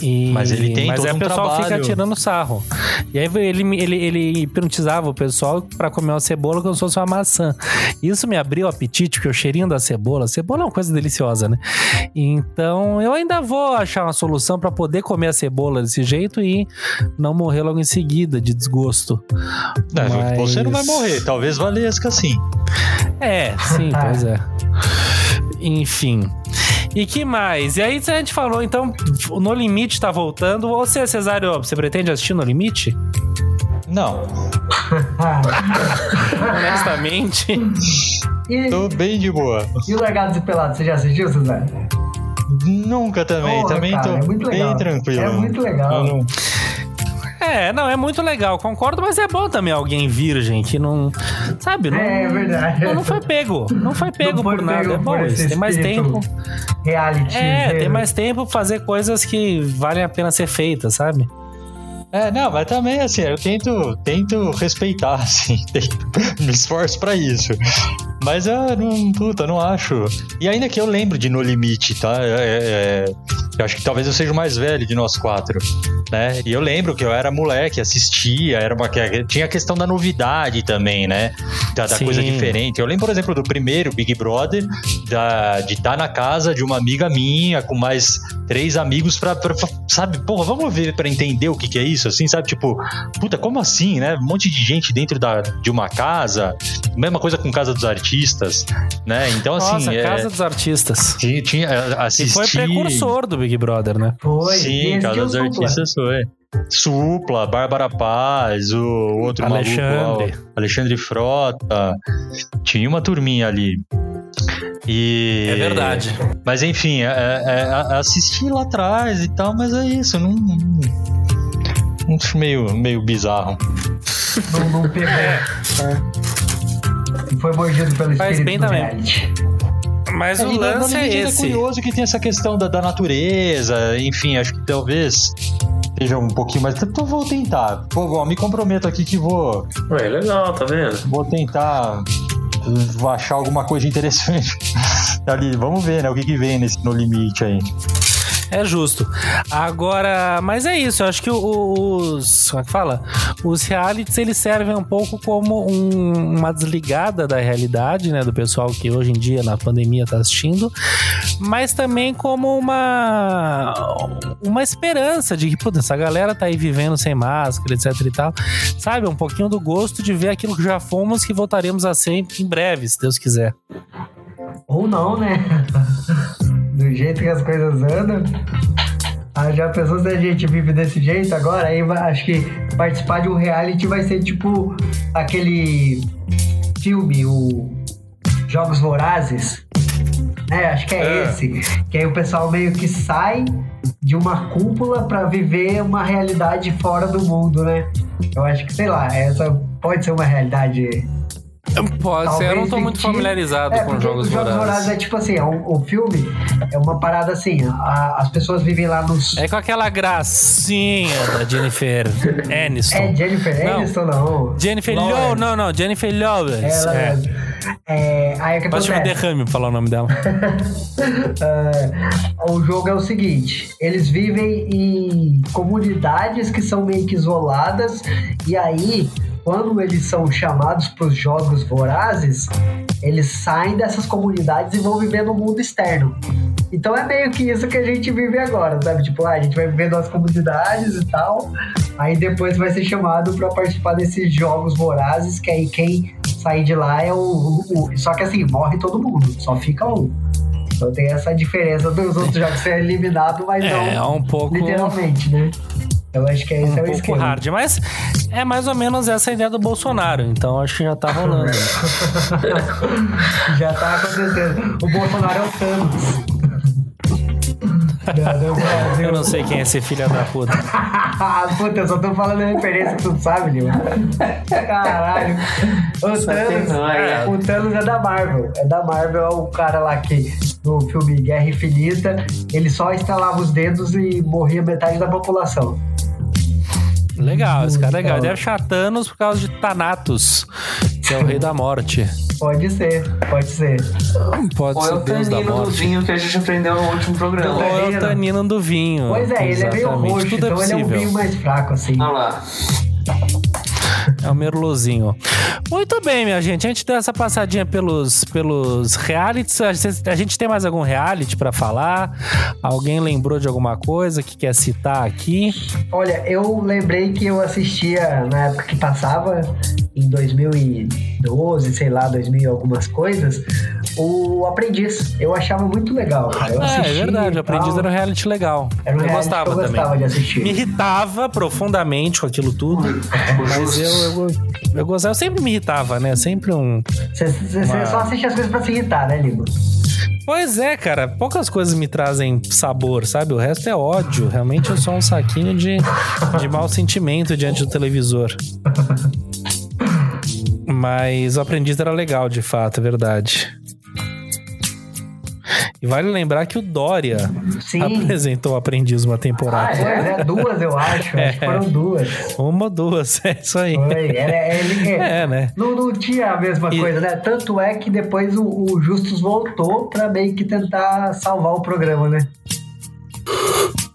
E- Mas ele tem Mas todo aí o um pessoal fica trabalho. tirando sarro. E aí ele, ele, ele hipnotizava o pessoal pra comer uma cebola como se fosse uma maçã. Isso me abriu o apetite, porque o cheirinho da cebola, cebola é uma coisa deliciosa, né? Então eu ainda vou achar uma solução pra poder comer a cebola desse jeito e não morrer logo em seguida de desgosto. É, Mas- Você não vai morrer, talvez Valesca sim. É, sim, *laughs* pois é. Enfim. E que mais? E aí a gente falou, então, o No Limite tá voltando. Você, Cesário, você pretende assistir No Limite? Não, *laughs* Honestamente. e, tô bem de boa. e o Largados e Pelados, você já assistiu, Suzana? Nunca também, Porra, também cara, tô é muito legal. bem tranquilo. É muito legal. Eu não- É, não, é muito legal, concordo, mas é bom também alguém virgem que não. Sabe? Não, É, é verdade. Não, não foi pego. Não foi pego Não foi por nada. pego É bom isso. Tem mais tempo. Reality. É, né? tem mais tempo pra fazer coisas que valem a pena ser feitas, sabe? É, não, mas também assim, eu tento, tento respeitar, *laughs* assim, tento- me esforço pra isso. Mas eu não, puta, não acho. E ainda que eu lembro de No Limite, tá? É, é, eu acho que talvez eu seja o mais velho de nós quatro, né? E eu lembro que eu era moleque, assistia, era uma tinha a questão da novidade também, né? Da, da coisa diferente. Eu lembro, por exemplo, do primeiro Big Brother, da, de estar na casa de uma amiga minha com mais três amigos pra, pra- sabe, porra, vamos ver pra entender o que que é isso, assim, sabe? Tipo, puta, como assim, né? Um monte de gente dentro da, de uma casa, mesma coisa com Casa dos Artistas, né? Então, assim, Nossa, é, Casa dos Artistas. tinha, tinha E assisti... foi precursor do Big Brother, né? Foi. Sim, Casa dos. Artistas foi. Supla, Bárbara Paz, o outro Alexandre. maluco, o Alexandre Frota. Tinha uma turminha ali. E... É verdade. Mas enfim, é, é, é, assisti lá atrás e tal, mas é isso, não. não acho meio, meio bizarro. Não, não pegou. *laughs* É. Foi mordido pelo Faz espírito bem do também. reality. Mas É, o lance é ainda esse. curioso que tem essa questão da, da natureza, enfim, acho que talvez seja um pouquinho mais. Então vou tentar. Pô, vou- me comprometo aqui que vou, Ué, legal, tá vendo? vou tentar achar alguma coisa interessante *laughs* ali. Vamos ver, né? O que, que vem nesse No Limite aí. É justo. Agora, mas é isso, eu acho que os. Como é que fala? Os realities eles servem um pouco como um- uma desligada da realidade, né? Do pessoal que hoje em dia na pandemia tá assistindo, mas também como uma. Uma esperança de que, puta, essa galera tá aí vivendo sem máscara, etc e tal. Sabe? Um pouquinho do gosto de ver aquilo que já fomos que voltaremos a ser em breve, se Deus quiser. Ou não, né? *laughs* Do jeito que as coisas andam. Ah, já pensou se a gente vive desse jeito agora? Aí acho que participar de um reality vai ser tipo aquele filme, o Jogos Vorazes. É, acho que é, É. esse. Que aí o pessoal meio que sai de uma cúpula pra viver uma realidade fora do mundo, né? Eu acho que, sei lá, essa pode ser uma realidade Pode ser, eu não tô muito familiarizado É, com jogos os Jogos Vorazes vorazes. é tipo assim, é um, o filme é uma parada assim, a- as pessoas vivem lá nos... É com aquela gracinha da Jennifer *laughs* Aniston. É Jennifer Não. Aniston, não. Jennifer Lawrence. Não, não, Jennifer Lawrence. Ela é. é, aí o que um acontece? derrame pra falar o nome dela. *laughs* É, o jogo é o seguinte: eles vivem em comunidades que são meio que isoladas, e aí, quando eles são chamados para os jogos vorazes, eles saem dessas comunidades e vão viver no mundo externo. Então é meio que isso que a gente vive agora, sabe? Tipo, ah, a gente vai viver nas comunidades e tal, aí depois vai ser chamado para participar desses jogos vorazes, que aí quem sair de lá é o, o- o- Só que assim, morre todo mundo, só fica um. Então tem essa diferença dos outros jogos ser eliminado, mas É, não um pouco. literalmente, né? Eu acho que esse Um é o pouco esquema. hard, mas é mais ou menos essa a ideia do Bolsonaro, então acho que já tá rolando. *laughs* Já tá acontecendo. O Bolsonaro é o Thanos. *laughs* Brasil. Eu não sei quem é esse filho da puta. *laughs* Puta, eu só tô falando a referência que tu não sabe, Lima. Caralho. O Só Thanos, é, o Thanos é da Marvel. É da Marvel, é o cara lá que no filme Guerra Infinita, ele só estalava os dedos e morria metade da população. Legal, esse cara é legal. Então. Deve achar Thanos por causa de Thanatos, que é o rei da morte. Pode ser, pode ser. Pode Ou é ser o Deus da tanino do morte. vinho que a gente aprendeu no último programa. Ou é o tanino do vinho. Pois é, ele é meio roxo, Tudo então é ele é um vinho mais fraco, assim. Olha lá. É o merlozinho. Muito bem, minha gente. A gente deu essa passadinha pelos, pelos realities. A gente- tem mais algum reality pra falar? Alguém lembrou de alguma coisa que quer citar aqui? Olha, eu lembrei que eu assistia na época que passava, em 2012, sei lá, 2000 e algumas coisas, o Aprendiz. Eu achava muito legal. Eu É, é verdade. O Aprendiz era um reality legal. Era um eu gostava eu também. gostava de assistir. Me irritava profundamente com aquilo tudo. *laughs* Mas eu, eu, eu gostava. Eu sempre me irritava, né? Sempre um. Você Uma- só assiste as coisas pra se irritar, né, Lima? Pois é, cara. Poucas coisas me trazem sabor, sabe? O resto é ódio. Realmente eu sou um saquinho de, de mau sentimento diante do televisor. *laughs* Mas o aprendiz era legal, de fato, é verdade. E vale lembrar que o Dória Sim. apresentou o aprendiz uma temporada. Pois é, duas eu acho. *laughs* Acho que foram duas. Uma ou duas, *laughs* é isso aí. Foi. Era, ele, É, né? Não, não tinha a mesma E- coisa, né? Tanto é que depois o, o Justus voltou pra meio que tentar salvar o programa, né?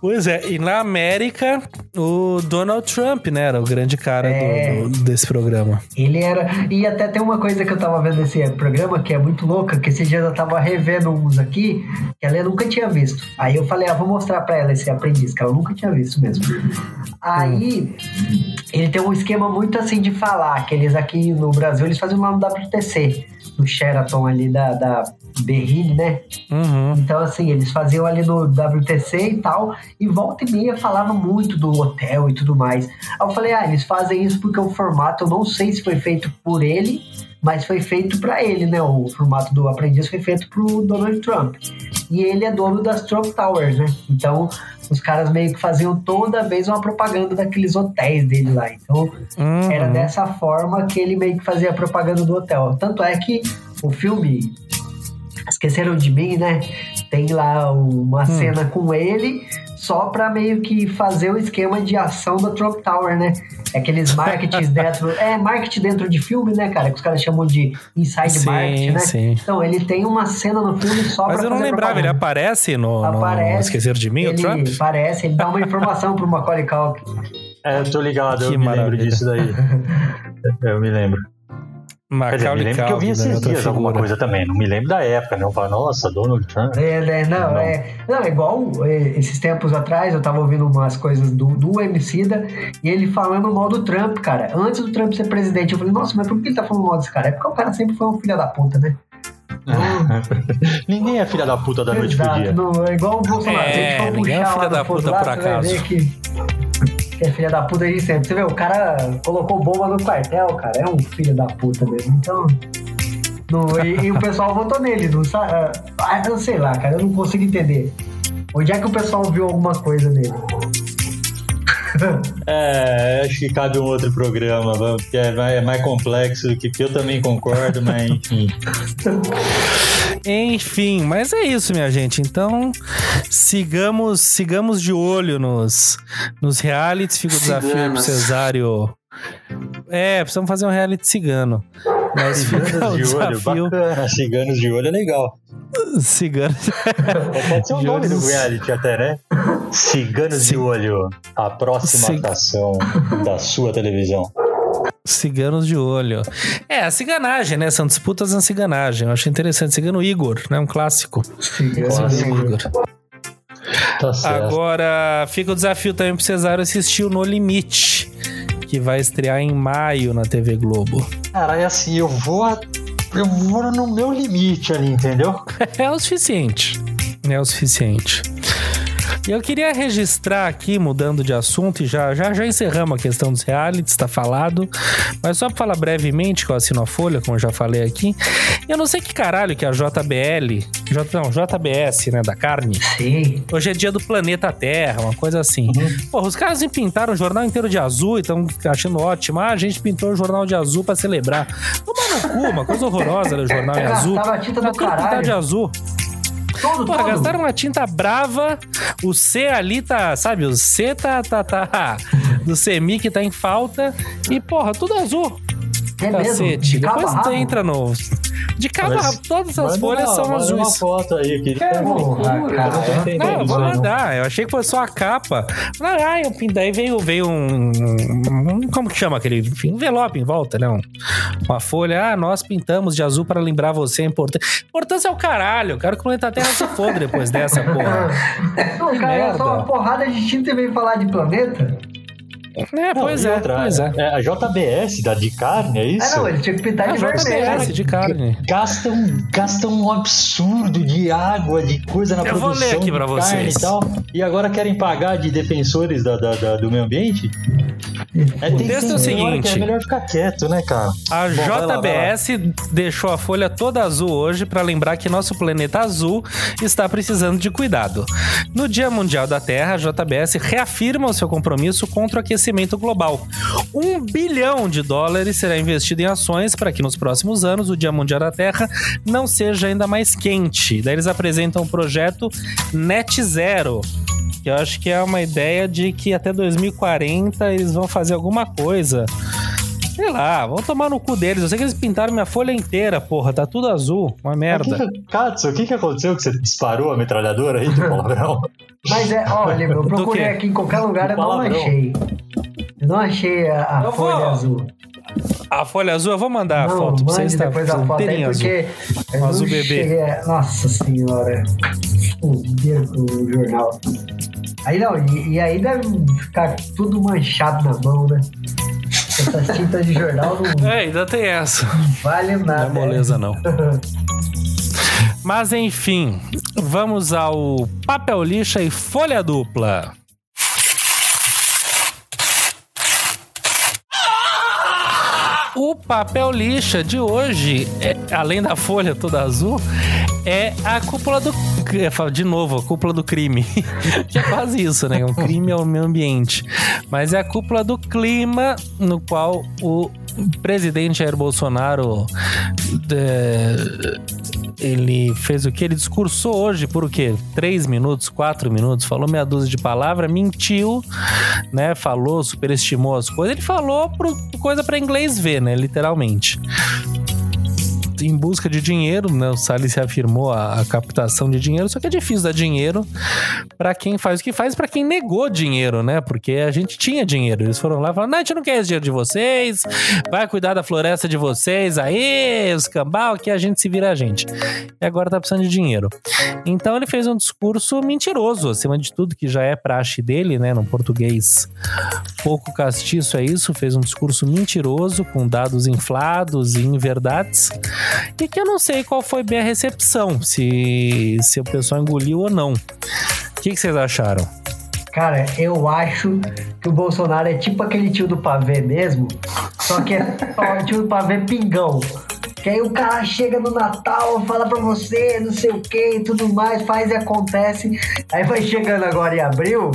Pois é, e na América, o Donald Trump, né, era o grande cara do- É. do- desse programa. Ele era. E até tem uma coisa que eu tava vendo nesse programa que é muito louca, que esses dias eu tava revendo uns aqui, que ela nunca tinha visto. Aí eu falei, ah, vou mostrar pra ela esse aprendiz, que ela nunca tinha visto mesmo. Aí ele tem um esquema muito assim de falar, que eles aqui no Brasil eles fazem lá no WTC, no Sheraton ali da, da Berrine, né? Uhum. Então, assim, eles faziam ali no WTC e tal, e volta e meia falava muito do hotel e tudo mais. Aí eu falei, ah, eles fazem isso porque o formato, eu não sei se foi feito por ele, mas foi feito pra ele, né? O formato do aprendiz foi feito pro Donald Trump. E ele é dono das Trump Towers, né? Então, os caras meio que faziam toda vez uma propaganda daqueles hotéis dele lá. Então, Uhum. era dessa forma que ele meio que fazia a propaganda do hotel. Tanto é que o filme Esqueceram de mim, né? Tem lá uma cena com ele, só pra meio que fazer o esquema de ação da Trump Tower, né? É Aqueles *laughs* marketings dentro. É, marketing dentro de filme, né, cara? Que os caras chamam de inside Sim, marketing, né? sim. Então, ele tem uma cena no filme só Mas pra eu não fazer lembrava, ele aparece no, no Aparece. Esquecer de Mim, o ele Trump? Parece, ele dá uma informação pro Macaulay Culkin. É, eu tô ligado, eu Que me lembro maravilha. disso daí. *laughs* Eu me lembro. Quer dizer, me Macaulay lembro que eu vi esses né, dias alguma coisa também. Não me lembro da época, não. Eu falo, nossa, Donald Trump. É, né? Não, Não. é. Não, é igual é, esses tempos atrás, eu tava ouvindo umas coisas do, do Emicida e ele falando mal do Trump, cara. Antes do Trump ser presidente, eu falei, nossa, mas por que ele tá falando mal desse cara? É porque o cara sempre foi um filho da puta, né? *laughs* Ninguém é filha da puta da noite pro Exato, dia. não, é igual o Bolsonaro. É, ninguém é filha da puta lá, por acaso. Que, que é filha da puta aí sempre. Você vê, o cara colocou bomba no quartel, cara. É um filho da puta mesmo. Então. não- e, e o pessoal votou nele, não sabe? Ah, eu sei lá, cara, eu não consigo entender. Onde é que o pessoal viu alguma coisa nele? *laughs* É, acho que cabe um outro programa, porque é mais, é mais complexo do que eu também concordo, mas enfim. *laughs* Enfim, mas é isso, minha gente. Então, sigamos, sigamos de olho nos, nos realities. Fica o desafio aí pro Ciganos. Cesário. É, precisamos fazer um reality cigano. Mas *laughs* fica o Ciganos de olho, desafio. bacana. Ciganos de olho é legal. Cigano. Pode ser o nome do reality até, né? Ciganos de olho. A próxima Cig- atração da sua televisão. Ciganos de olho. É, a ciganagem, né? São disputas na ciganagem. Eu achei interessante. Cigano Igor, né? Um clássico. Cigano Igor. Tá certo. Agora, fica o desafio também pro Cesário assistir o No Limite, que vai estrear em maio na TV Globo. Cara, é assim, eu vou. Eu vou no meu limite ali, entendeu? *laughs* É o suficiente. É o suficiente. E eu queria registrar aqui, mudando de assunto, e já, já, já encerramos a questão dos realities, tá falado. Mas só pra falar brevemente, que eu assino a Folha, como eu já falei aqui. Eu não sei que caralho que é a JBL, J, não, JBS, né, da carne. Sim. Hoje é dia do planeta Terra, uma coisa assim. Porra, os caras pintaram o jornal inteiro de azul e estão achando ótimo. Ah, a gente pintou o jornal de azul pra celebrar. Toma no cu, uma coisa horrorosa o jornal em azul. Gastaram a tinta do caralho. de azul. Todo, Porra, todo. gastaram uma tinta brava. O C ali tá, sabe? O C tá, tá, tá. *laughs* Do CMI que tá em falta. E, porra, tudo azul. É mesmo? Cacete. De cabo Depois você entra no. De cabo a Mas-. Todas as folhas uma- são manda uma azuis. foto aí, eu queria. Porra, cara. Não, eu vou Não, mandar. Eu achei que fosse só a capa. Ah, eu daí veio, veio um, um- Como que chama aquele? Um envelope em volta, né? Um- uma folha. Ah, nós pintamos de azul para lembrar você. Importância. Importância é o caralho. Eu quero que o planeta Terra se foda depois dessa, porra. *laughs* Não, Que cara, é só uma porrada de tinta e veio falar de planeta? É, Não, pois é, outra, pois é. é. A JBS da de carne, é isso? Ah, não, ele tinha que pintar Ah, de vermelho. JBS de carne. Gasta um, gasta um absurdo de água, de coisa na Eu vou produção ler aqui de pra carne vocês. e tal. E agora querem pagar de defensores da, da- da- do meio ambiente? É, O texto é o que seguinte. É melhor ficar quieto, né, cara? A Bom, vai lá, vai lá. JBS deixou a folha toda azul hoje para lembrar que nosso planeta azul está precisando de cuidado. No Dia Mundial da Terra, a JBS reafirma o seu compromisso contra o aquecimento global. Um bilhão de dólares será investido em ações para que nos próximos anos o Dia Mundial da Terra não seja ainda mais quente. Daí eles apresentam o projeto Net Zero, que eu acho que é uma ideia de que até 2040 eles vão fazer alguma coisa. Sei lá, vão tomar no cu deles. Eu sei que eles pintaram minha folha inteira, porra. Tá tudo azul. Uma merda. O que que- Katsu, o que, que aconteceu que você disparou a metralhadora aí do palavrão? Mas é, olha, eu *laughs* procurei aqui em qualquer lugar, eu não achei. Eu não achei a, a Eu folha vou- azul. A folha azul, eu vou mandar a não, foto pra vocês. Tá depois a foto aí, azul. porque Um azul bebê. cheguei a- Nossa senhora. Fuder com o jornal. Aí não, e, e aí deve ficar tudo manchado na mão, né? Essas tintas de jornal não É, ainda tem essa. valem Não nada. é moleza, não. *laughs* Mas enfim, vamos ao papel lixa e folha dupla. O papel lixa de hoje, é, além da folha toda azul, é a cúpula do. De novo, a cúpula do crime. *laughs* que é quase isso, né? Um crime ao meio ambiente. Mas é a cúpula do clima, no qual o presidente Jair Bolsonaro é, ele fez o que? Ele discursou hoje por o quê? Três minutos, quatro minutos, falou meia dúzia de palavras, mentiu, né? Falou, superestimou as coisas. Ele falou pro, coisa para inglês ver, né? Literalmente em busca de dinheiro, né? O Salles afirmou a, a, captação de dinheiro, só que é difícil dar dinheiro para quem faz o que faz, para quem negou dinheiro, né? Porque a gente tinha dinheiro. Eles foram lá e falaram: não, a gente não quer esse dinheiro de vocês, vai cuidar da floresta de vocês, aí, os cambal, que a gente se vira a gente. E agora tá precisando de dinheiro. Então ele fez um discurso mentiroso, acima de tudo, que já é praxe dele, né? No português pouco castiço é isso, fez um discurso mentiroso, com dados inflados e inverdades e que eu não sei qual foi bem a recepção, se, se o pessoal engoliu ou não. O que, que vocês acharam? Cara, eu acho que o Bolsonaro é tipo aquele tio do pavê mesmo, só que é o tio do pavê pingão. Que aí o cara chega no Natal, fala pra você, não sei o que e tudo mais, faz e acontece. Aí vai chegando agora em abril,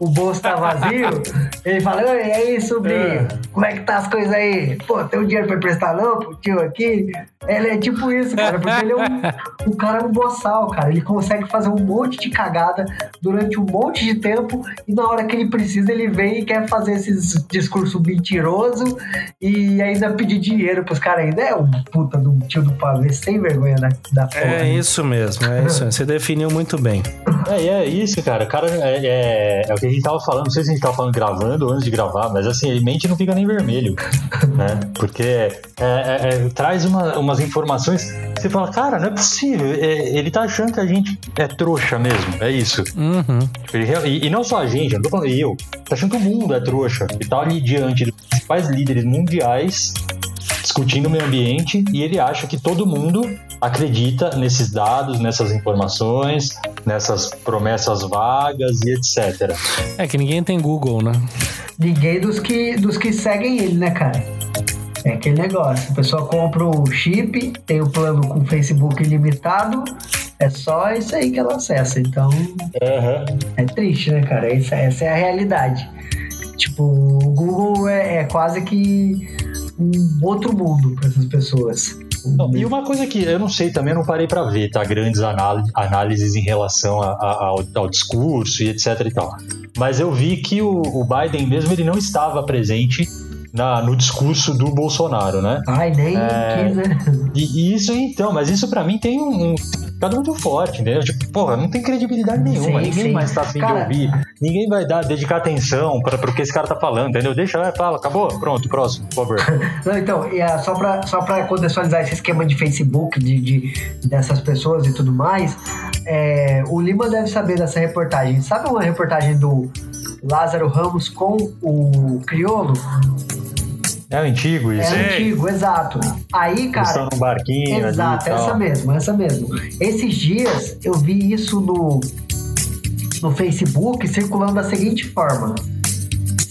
o bolso tá vazio, *laughs* ele fala, Oi, e aí, sobrinho, é. como é que tá as coisas aí? Pô, tem um dinheiro pra emprestar não pro tio aqui? Ele é tipo isso, cara, porque ele é um, *laughs* um cara um boçal, cara. Ele consegue fazer um monte de cagada durante um monte de tempo e na hora que ele precisa, ele vem e quer fazer esses discurso mentiroso e ainda pedir dinheiro pros caras ainda. É um puta do tio do pavê sem vergonha da, da porra. É né? isso mesmo, é isso. Você definiu muito bem. É, é isso, cara. O cara é, é, é, o que a gente tava falando, não sei se a gente tava falando gravando ou antes de gravar, mas assim, ele mente não fica nem vermelho, *laughs* né? Porque é, é, é traz uma, umas informações você fala, cara, não é possível. ele tá achando que a gente é trouxa mesmo, é isso. Uhum. E, e, não só a gente, eu não tô falando eu, tá achando que o mundo é trouxa. Ele tá ali diante dos principais líderes mundiais discutindo o meio ambiente e ele acha que todo mundo acredita nesses dados, nessas informações, nessas promessas vagas e etc. É que ninguém tem Google, né? Ninguém dos que, dos que seguem ele, né, cara? É aquele negócio, a pessoa compra o chip, tem o plano com Facebook ilimitado, é só isso aí que ela acessa. Então, uhum. é triste, né, cara? Essa, essa é a realidade. Tipo, o Google é, é quase que um outro mundo para essas pessoas. Não, e uma coisa que eu não sei também, eu não parei para ver, tá? Grandes análises em relação a, a, ao, ao, discurso e etc e tal. Mas eu vi que o, o Biden mesmo ele não estava presente na, no discurso do Bolsonaro, né? Ai, nem é, quis, né? E, isso então, mas isso para mim tem um, um ficado muito forte, entendeu? Tipo, porra, não tem credibilidade nenhuma, sim, ninguém sim. mais tá afim cara... de ouvir, ninguém vai dar, dedicar atenção para o que esse cara tá falando, entendeu? Deixa, vai, fala, acabou, pronto, próximo, por favor. *laughs* não, então, uh, só para só pra contextualizar esse esquema de Facebook, de, de dessas pessoas e tudo mais, é, o Lima deve saber dessa reportagem. Sabe uma reportagem do Lázaro Ramos com o Criolo? É antigo isso. É antigo, exato. Aí, cara. Estão num barquinho. Exato, essa mesmo, essa mesmo. Esses dias eu vi isso no, no Facebook circulando da seguinte forma.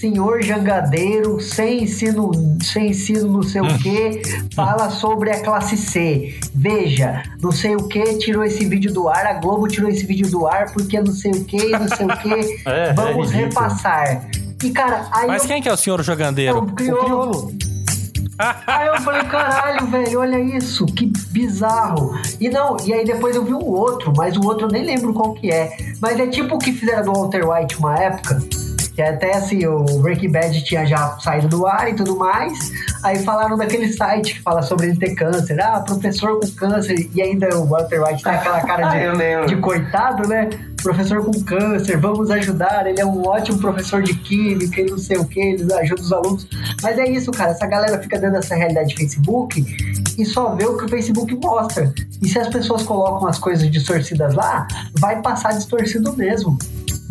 Senhor jangadeiro, sem ensino, sem ensino não sei o que, fala sobre a classe C. Veja, não sei o que, tirou esse vídeo do ar, a Globo tirou esse vídeo do ar porque não sei o que, não sei o que. *laughs* É, Vamos é repassar. E, cara, aí. Mas eu... quem que é o senhor jogandeiro? É o crioulo. aí eu falei, caralho, velho, olha isso, que bizarro. E não, e aí depois eu vi um outro, mas o outro eu nem lembro qual que é. Mas é tipo o que fizeram do Walter White uma época. Que até assim, o Breaking Bad tinha já saído do ar e tudo mais. Aí falaram daquele site que fala sobre ele ter câncer. Ah, professor com câncer. E ainda o Walter White tem aquela cara de, *laughs* ah, de coitado, né? Professor com câncer, vamos ajudar. Ele é um ótimo professor de química e não sei o que, ele ajuda os alunos. Mas é isso, cara. Essa galera fica dando essa realidade de Facebook e só vê o que o Facebook mostra. E se as pessoas colocam as coisas distorcidas lá, vai passar distorcido mesmo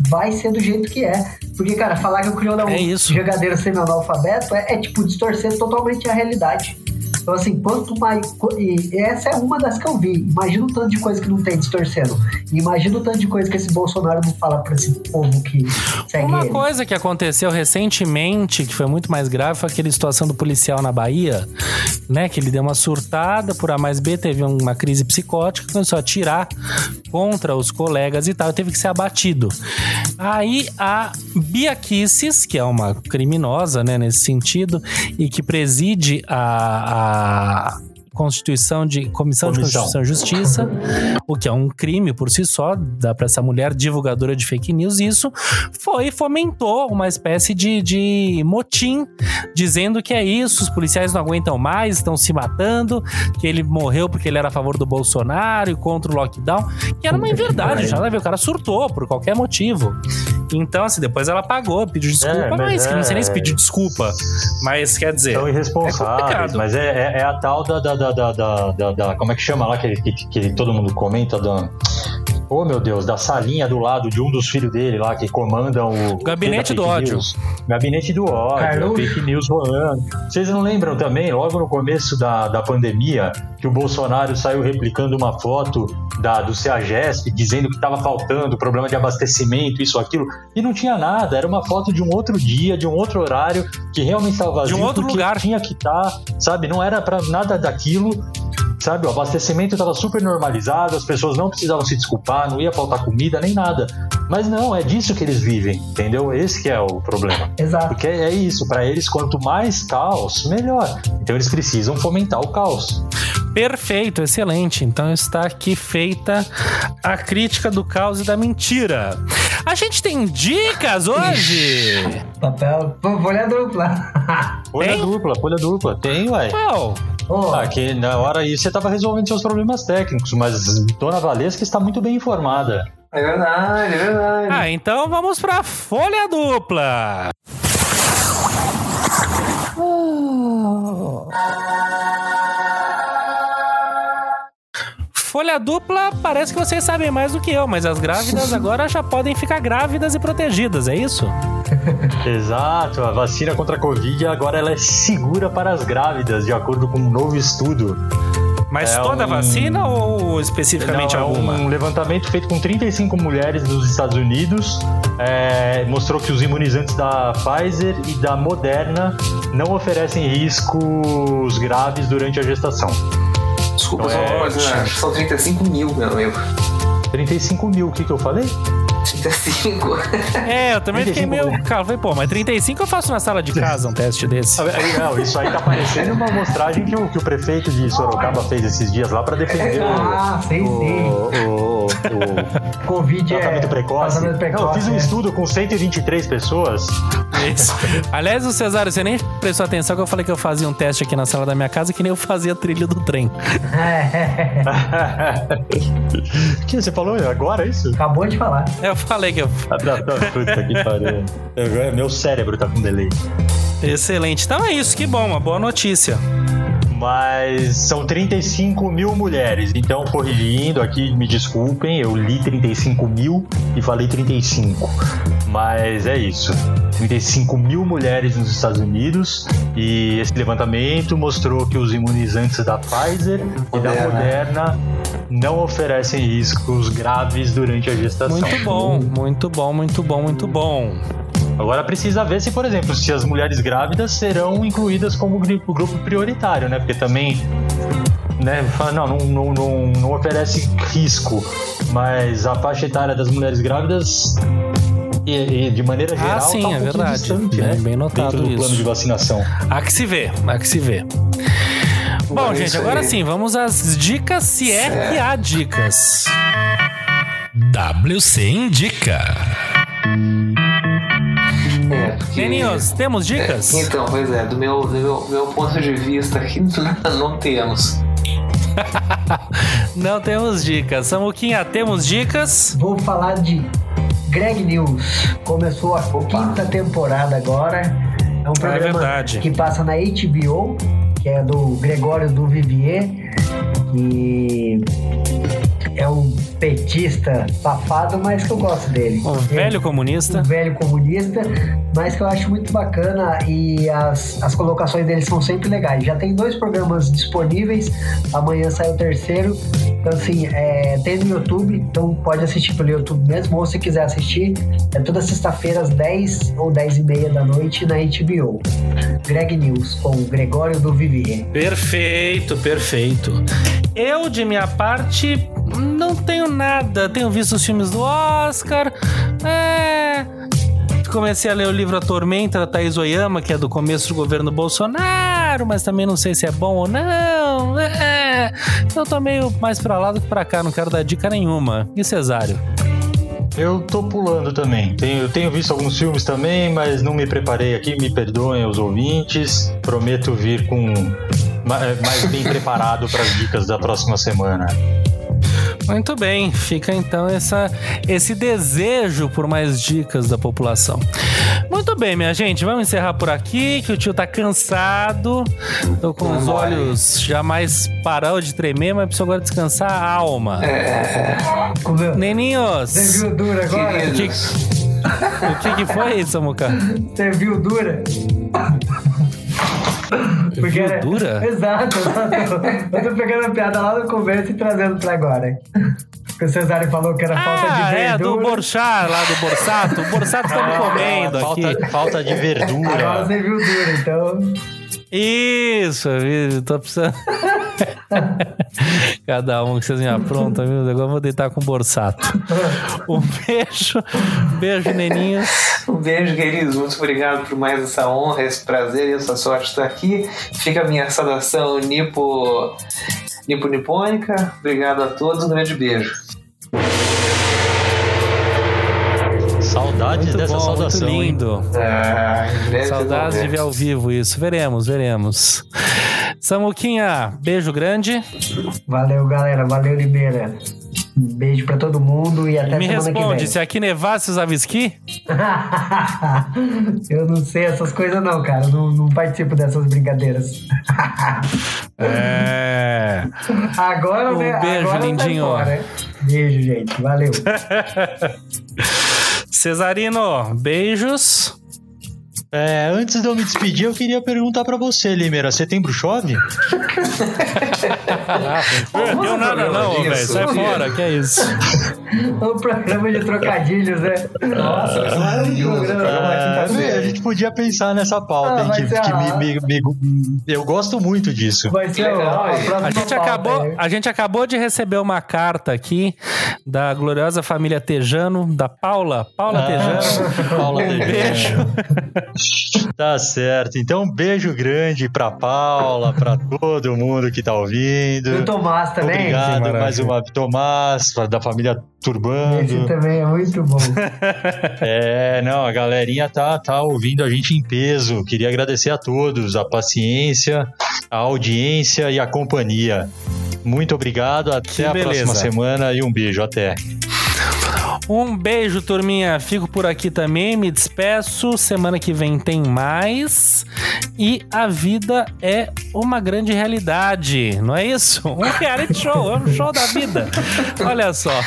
vai ser do jeito que é. Porque, cara, falar que o crioulo é um é jogadeiro semi-analfabeto é, é, tipo, distorcer totalmente a realidade. Então, assim, quanto mais. E essa é uma das que eu vi. Imagina o tanto de coisa que não tem distorcendo. E imagina o tanto de coisa que esse Bolsonaro não fala pra esse povo que segue Uma ele. coisa que aconteceu recentemente, que foi muito mais grave, foi aquela situação do policial na Bahia, né? Que ele deu uma surtada por A mais B, teve uma crise psicótica, começou a atirar contra os colegas e tal, teve que ser abatido. Aí a Bia Kisses, que é uma criminosa, né, nesse sentido, e que preside a- a ら。Constituição de Comissão, Comissão. de Constituição e Justiça, o que é um crime por si só, dá pra essa mulher divulgadora de fake news, isso foi e fomentou uma espécie de, de motim, dizendo que é isso, os policiais não aguentam mais, estão se matando, que ele morreu porque ele era a favor do Bolsonaro e contra o lockdown, que era uma inverdade, já o cara surtou por qualquer motivo. Então, assim, depois ela pagou, pediu desculpa, É, mas mas que não sei nem se é- pediu desculpa, mas quer dizer... São É irresponsáveis, complicado. mas é, é- é a tal da, da, da, da, da- da- Como é que chama lá que, que, que todo mundo comenta? Da, oh meu Deus, da salinha do lado de um dos filhos dele lá que comandam o. Gabinete do ódio. news. Gabinete do ódio, Carluxo. fake news rolando. Vocês não lembram também, logo no começo da, da pandemia, que o Bolsonaro saiu replicando uma foto da, do CEAGESP dizendo que estava faltando problema de abastecimento, isso, aquilo, e não tinha nada, era uma foto de um outro dia, de um outro horário, que realmente estava vazio. De um outro lugar. Tinha que estar, sabe? Não era para nada daquilo. Sabe, o abastecimento estava super normalizado, as pessoas não precisavam se desculpar, não ia faltar comida nem nada. Mas não, é disso que eles vivem, entendeu? Esse que é o problema. Exato. Porque é isso, para eles quanto mais caos, melhor. Então eles precisam fomentar o caos. Perfeito, excelente. Então está aqui feita a crítica do caos e da mentira. A gente tem dicas hoje? Papel. Folha dupla. Folha dupla, folha dupla. Tem, ué. Qual? Ô, Ah, que na hora aí você estava resolvendo seus problemas técnicos, mas Dona Valesca está muito bem informada. É verdade, é verdade. Ah, então vamos pra folha dupla. Folha dupla, parece que vocês sabem mais do que eu, mas as grávidas agora já podem ficar grávidas e protegidas, é isso? *laughs* Exato, a vacina contra a Covid agora ela é segura para as grávidas, de acordo com um novo estudo. Mas É toda um- vacina ou especificamente Não, é alguma? um levantamento feito com 35 mulheres dos Estados Unidos é, mostrou que os imunizantes da Pfizer e da Moderna não oferecem riscos graves durante a gestação. Desculpa, só é, coisa. né? São 35 mil, meu amigo. 35 mil, o que, que eu falei? 35. *laughs* É, eu também fiquei 35 meio. Cara, falei, pô, mas 35 eu faço na sala de casa um teste desse. Não, isso aí tá parecendo uma mostragem que o, que o prefeito de Sorocaba fez esses dias lá para defender *laughs* o, Ah, o, sim. o, o, Covid é. tratamento precoce. Tratamento precoce. Não, eu fiz um é. estudo com 123 pessoas. Isso. Aliás, o Cesário, você nem prestou atenção que eu falei que eu fazia um teste aqui na sala da minha casa que nem eu fazia a trilha do trem. É, *laughs* O que você falou agora, é isso? Acabou de falar. Eu falei que eu. Ah, tá, tá, Puta que pariu. Eu- Meu cérebro tá com delay. Excelente. Então é isso, que bom, uma boa notícia. Mas são 35 mil mulheres. Então, corrigindo aqui, me desculpem, eu li 35 mil e falei 35. Mas é isso. 35 mil mulheres nos Estados Unidos. E esse levantamento mostrou que os imunizantes da Pfizer e da Moderna. Moderna não oferecem riscos graves durante a gestação. Muito bom, muito bom, muito bom, muito bom. Agora precisa ver se, por exemplo, se as mulheres grávidas serão incluídas como grupo, grupo prioritário, né? Porque também, né? Não, não, não, não, oferece risco, mas a faixa etária das mulheres grávidas, e, e de maneira geral, Ah, sim, tá um é verdade. distante, Bem- né? bem notado Dentro do isso. plano de vacinação. Há que se vê, há que se vê. Bom, É gente, agora aí. sim, vamos às dicas, se é que há dicas. WC Indica. É, porque... Meninos, temos dicas? Então, pois é, do meu, do meu, meu ponto de vista aqui, *laughs* não temos. *laughs* Não temos dicas. Samuquinha, temos dicas? Vou falar de Greg News. Começou a quinta temporada agora. É um programa verdade. que passa na HBO, que é do Gregório do Vivier. E é um petista safado, mas que eu gosto dele. O velho comunista. um velho comunista, mas que eu acho muito bacana e as, as colocações dele são sempre legais. Já tem dois programas disponíveis, amanhã sai o terceiro. Então, assim, é, tem no YouTube, então pode assistir pelo YouTube mesmo, ou se quiser assistir, é toda sexta-feira às 10 ou 10 e meia da noite na HBO. Greg News, com o Gregório do Vivier. Perfeito, perfeito. Eu, de minha parte, não tenho nada. Tenho visto os filmes do Oscar. É. Comecei a ler o livro A Tormenta da Thaís Oyama, que é do começo do governo Bolsonaro, mas também não sei se é bom ou não. É. Eu tô meio mais pra lá do que pra cá, não quero dar dica nenhuma. E Cesário? Eu tô pulando também. Tenho, eu tenho visto alguns filmes também, mas não me preparei aqui. Me perdoem os ouvintes. Prometo vir com ma- mais bem preparado para as dicas da próxima semana. Muito bem, fica então essa, esse desejo por mais dicas da população. Muito bem, minha gente, vamos encerrar por aqui, que o tio tá cansado. Tô com os olhos jamais parou de tremer, mas preciso agora descansar a alma. Comeu? Neninhos, Serviu dura agora? o que, o que que foi, Samuca? Serviu dura? Porque Viu era- dura? *laughs* Exato, exato. Eu tô pegando a piada lá no começo e trazendo pra agora. hein? Porque o Cesário falou que era falta de Ah, é, do verdura. Borchá, lá do Borsato. O Borsato tá me comendo aqui. falta, falta de Agora verdura. serviu dura, então. Isso, viu? tô precisando. *laughs* Cada um que vocês me aprontam, viu? Agora eu vou deitar com o Borsato. Um beijo, beijo, neninhos. Um beijo, queridos. Muito obrigado por mais essa honra, esse prazer e essa sorte de estar aqui. Fica a minha saudação nipo, nipo nipônica. Obrigado a todos. Um grande beijo. Saudades Muito dessa bom, saudação, muito lindo. Ah, Saudades de ver ao vivo isso. Veremos, veremos. Samuquinha, beijo grande. Valeu, galera. Valeu, Limeira. Beijo pra todo mundo e até Me semana responde, que se aqui nevasse, usava esqui? vem. eu não sei essas coisas não, cara. Eu Não, não participo dessas brincadeiras. *laughs* É. Agora, Um né? beijo, agora lindinho. Tá. Beijo, gente. Valeu. *laughs* Cesarino, beijos. É, antes de eu me despedir, eu queria perguntar pra você, Limeira. Setembro chove? Não deu nada não, velho. Sai fora, que é isso. *laughs* um programa de trocadilhos, né? Nossa, ser maravilhoso. Na É, a gente podia pensar nessa pauta, Ah, hein, que, que a- me, me- me- eu gosto muito disso. Vai ser legal, a, a gente, acabou, a gente acabou de receber uma carta aqui da gloriosa família Tejano, da Paula. Paula Ah, Tejano. Paula Um Tejano. beijo. *laughs* Tá certo. Então, um beijo grande pra Paula, pra todo mundo que tá ouvindo. E o Tomás também. Obrigado maravilha. mais uma Tomás, da família Esse Turbando. também é muito bom. *laughs* É, não, a galerinha tá, tá ouvindo a gente em peso. Queria agradecer a todos a paciência, a audiência e a companhia. Muito obrigado, até Que a beleza. próxima semana e um beijo, até. Um beijo, turminha. Fico por aqui também, me despeço. Semana que vem tem mais. E a vida é uma grande realidade, não é isso? Um reality show, é um show da vida. Olha só.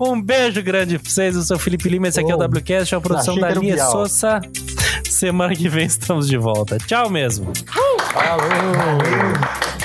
Um beijo grande pra vocês. Eu sou o Felipe Lima, esse aqui é o WCast, é uma produção da Lia. Souza. Semana que vem estamos de volta. Tchau mesmo. Falou!